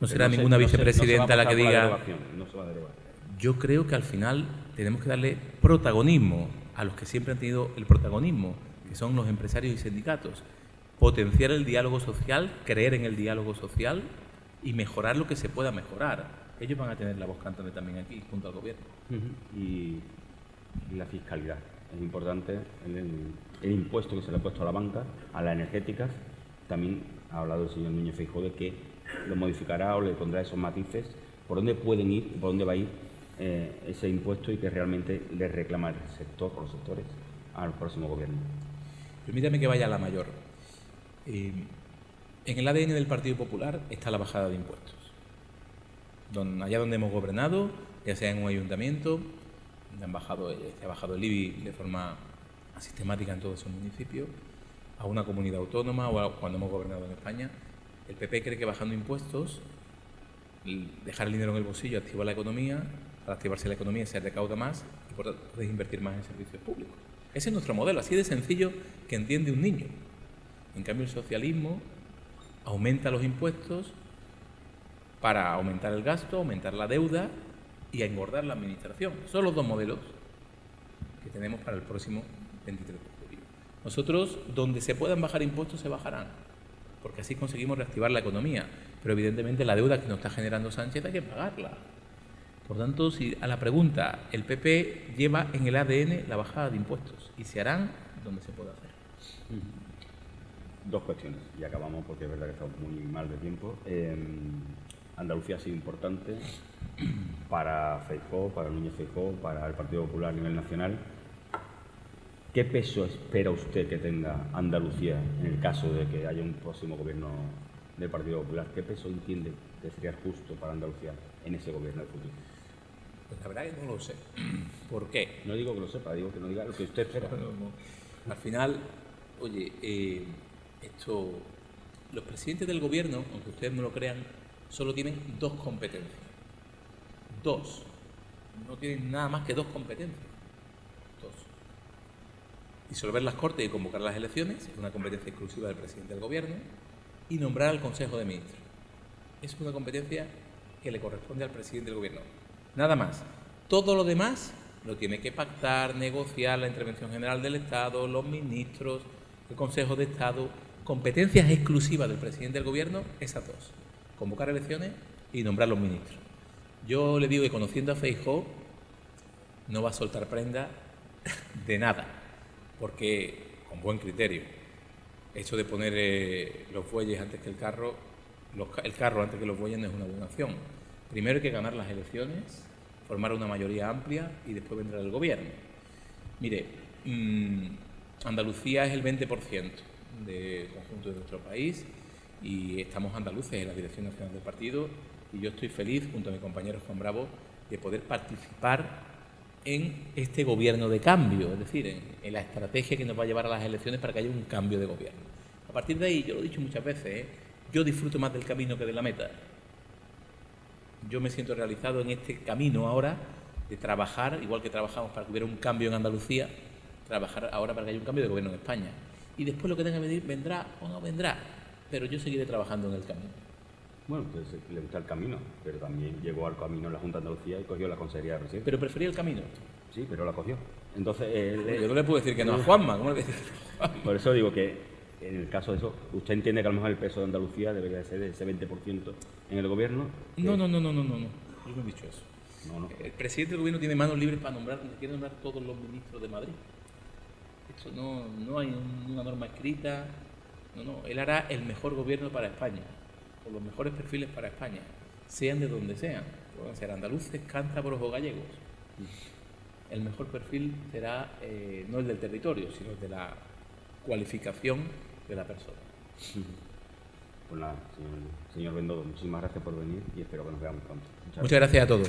No será se- ninguna no se- no se va a vicepresidenta la que diga... no se va a derogar. Yo creo que al final tenemos que darle protagonismo a los que siempre han tenido el protagonismo, que son los empresarios y sindicatos. potenciar el diálogo social, creer en el diálogo social y mejorar lo que se pueda mejorar. Ellos van a tener la voz cantante también aquí, junto al gobierno. y, la fiscalidad. Es importante el, impuesto que se le ha puesto a la banca, a las energéticas. También ha hablado el señor Núñez Feijóo de que lo modificará o le pondrá esos matices por dónde pueden ir, por dónde va a ir eh, ese impuesto y que realmente le reclama el sector o los sectores al próximo gobierno. Permítame que vaya a la mayor. Eh, en el ADN del Partido Popular está la bajada de impuestos. Allá donde hemos gobernado, ya sea en un ayuntamiento, bajado, eh, se ha bajado el IBI de forma sistemática en todos esos municipios, a una comunidad autónoma o cuando hemos gobernado en España, el PP cree que bajando impuestos, dejar el dinero en el bolsillo activa la economía, al activarse la economía se recauda más y por tanto puedes invertir más en servicios públicos. Ese es nuestro modelo, así de sencillo que entiende un niño. En cambio, el socialismo aumenta los impuestos para aumentar el gasto, aumentar la deuda y engordar la administración. Son los dos modelos que tenemos para el próximo 23 de julio. Nosotros, donde se puedan bajar impuestos, se bajarán, porque así conseguimos reactivar la economía. Pero evidentemente la deuda que nos está generando Sánchez hay que pagarla. Por tanto, si a la pregunta, el PP lleva en el ADN la bajada de impuestos y se harán donde se pueda hacer. Dos cuestiones y acabamos porque es verdad que estamos muy mal de tiempo. Em, Andalucía ha sido importante para Feijóo, para Núñez Feijóo, para el Partido Popular a nivel nacional. ¿Qué peso espera usted que tenga Andalucía en el caso de que haya un próximo gobierno del Partido Popular? ¿Qué peso entiende que sería justo para Andalucía en ese gobierno del futuro? Pues la verdad es que no lo sé. ¿Por qué? No digo que lo sepa, digo que no diga lo que usted espera. Al final, oye, eh, esto, los presidentes del gobierno, aunque ustedes no lo crean, solo tienen dos competencias. Dos. No tienen nada más que dos competencias. Dos. Disolver las cortes y convocar las elecciones es una competencia exclusiva del presidente del gobierno. Y nombrar al Consejo de Ministros. Es una competencia que le corresponde al presidente del gobierno. Nada más. Todo lo demás lo tiene que pactar, negociar la intervención general del Estado, los ministros, el Consejo de Estado competencias exclusivas del presidente del gobierno, esas dos, convocar elecciones y nombrar los ministros. Yo le digo que conociendo a Feijó, no va a soltar prenda de nada, porque con buen criterio, eso de poner eh, los bueyes antes que el carro, el carro antes que los bueyes no es una buena opción. Primero hay que ganar las elecciones, formar una mayoría amplia y después vendrá el gobierno. Mire, mm, Andalucía es el 20% de conjunto de nuestro país y estamos andaluces en la Dirección Nacional del Partido y yo estoy feliz, junto a mi compañero Juan Bravo, de poder participar en este gobierno de cambio, es decir, en, la estrategia que nos va a llevar a las elecciones para que haya un cambio de gobierno. A partir de ahí, yo lo he dicho muchas veces, ¿eh? yo disfruto más del camino que de la meta. Yo me siento realizado en este camino ahora de trabajar, igual que trabajamos para que hubiera un cambio en Andalucía, trabajar ahora para que haya un cambio de gobierno en España y después lo que tenga que venir vendrá o no vendrá, pero yo seguiré trabajando en el camino. Bueno, pues le gusta el camino, pero también llegó al camino la Junta de Andalucía y cogió la Consejería de Residencia. Pero prefería el camino. Sí, pero la cogió. Entonces, yo no le puedo decir que no a Juanma. ¿Cómo le decir Por eso digo que en el caso de eso, ¿usted entiende que a lo mejor el peso de Andalucía debería ser de ese 20% en el gobierno? No, no, no, no, no, no, no. Yo no he dicho eso. No, no. El presidente del gobierno tiene manos libres para nombrar, quiere nombrar todos los ministros de Madrid no, no hay una norma escrita. No, no, él hará el mejor gobierno para España, con los mejores perfiles para España, sean de donde sean, pueden ser andaluces, cántabros o gallegos. El mejor perfil será eh, no el del territorio, sino el de la cualificación de la persona. Pues nada, señor, señor Bendodo, muchísimas gracias por venir y espero que nos veamos pronto. Muchas, gracias. a todos.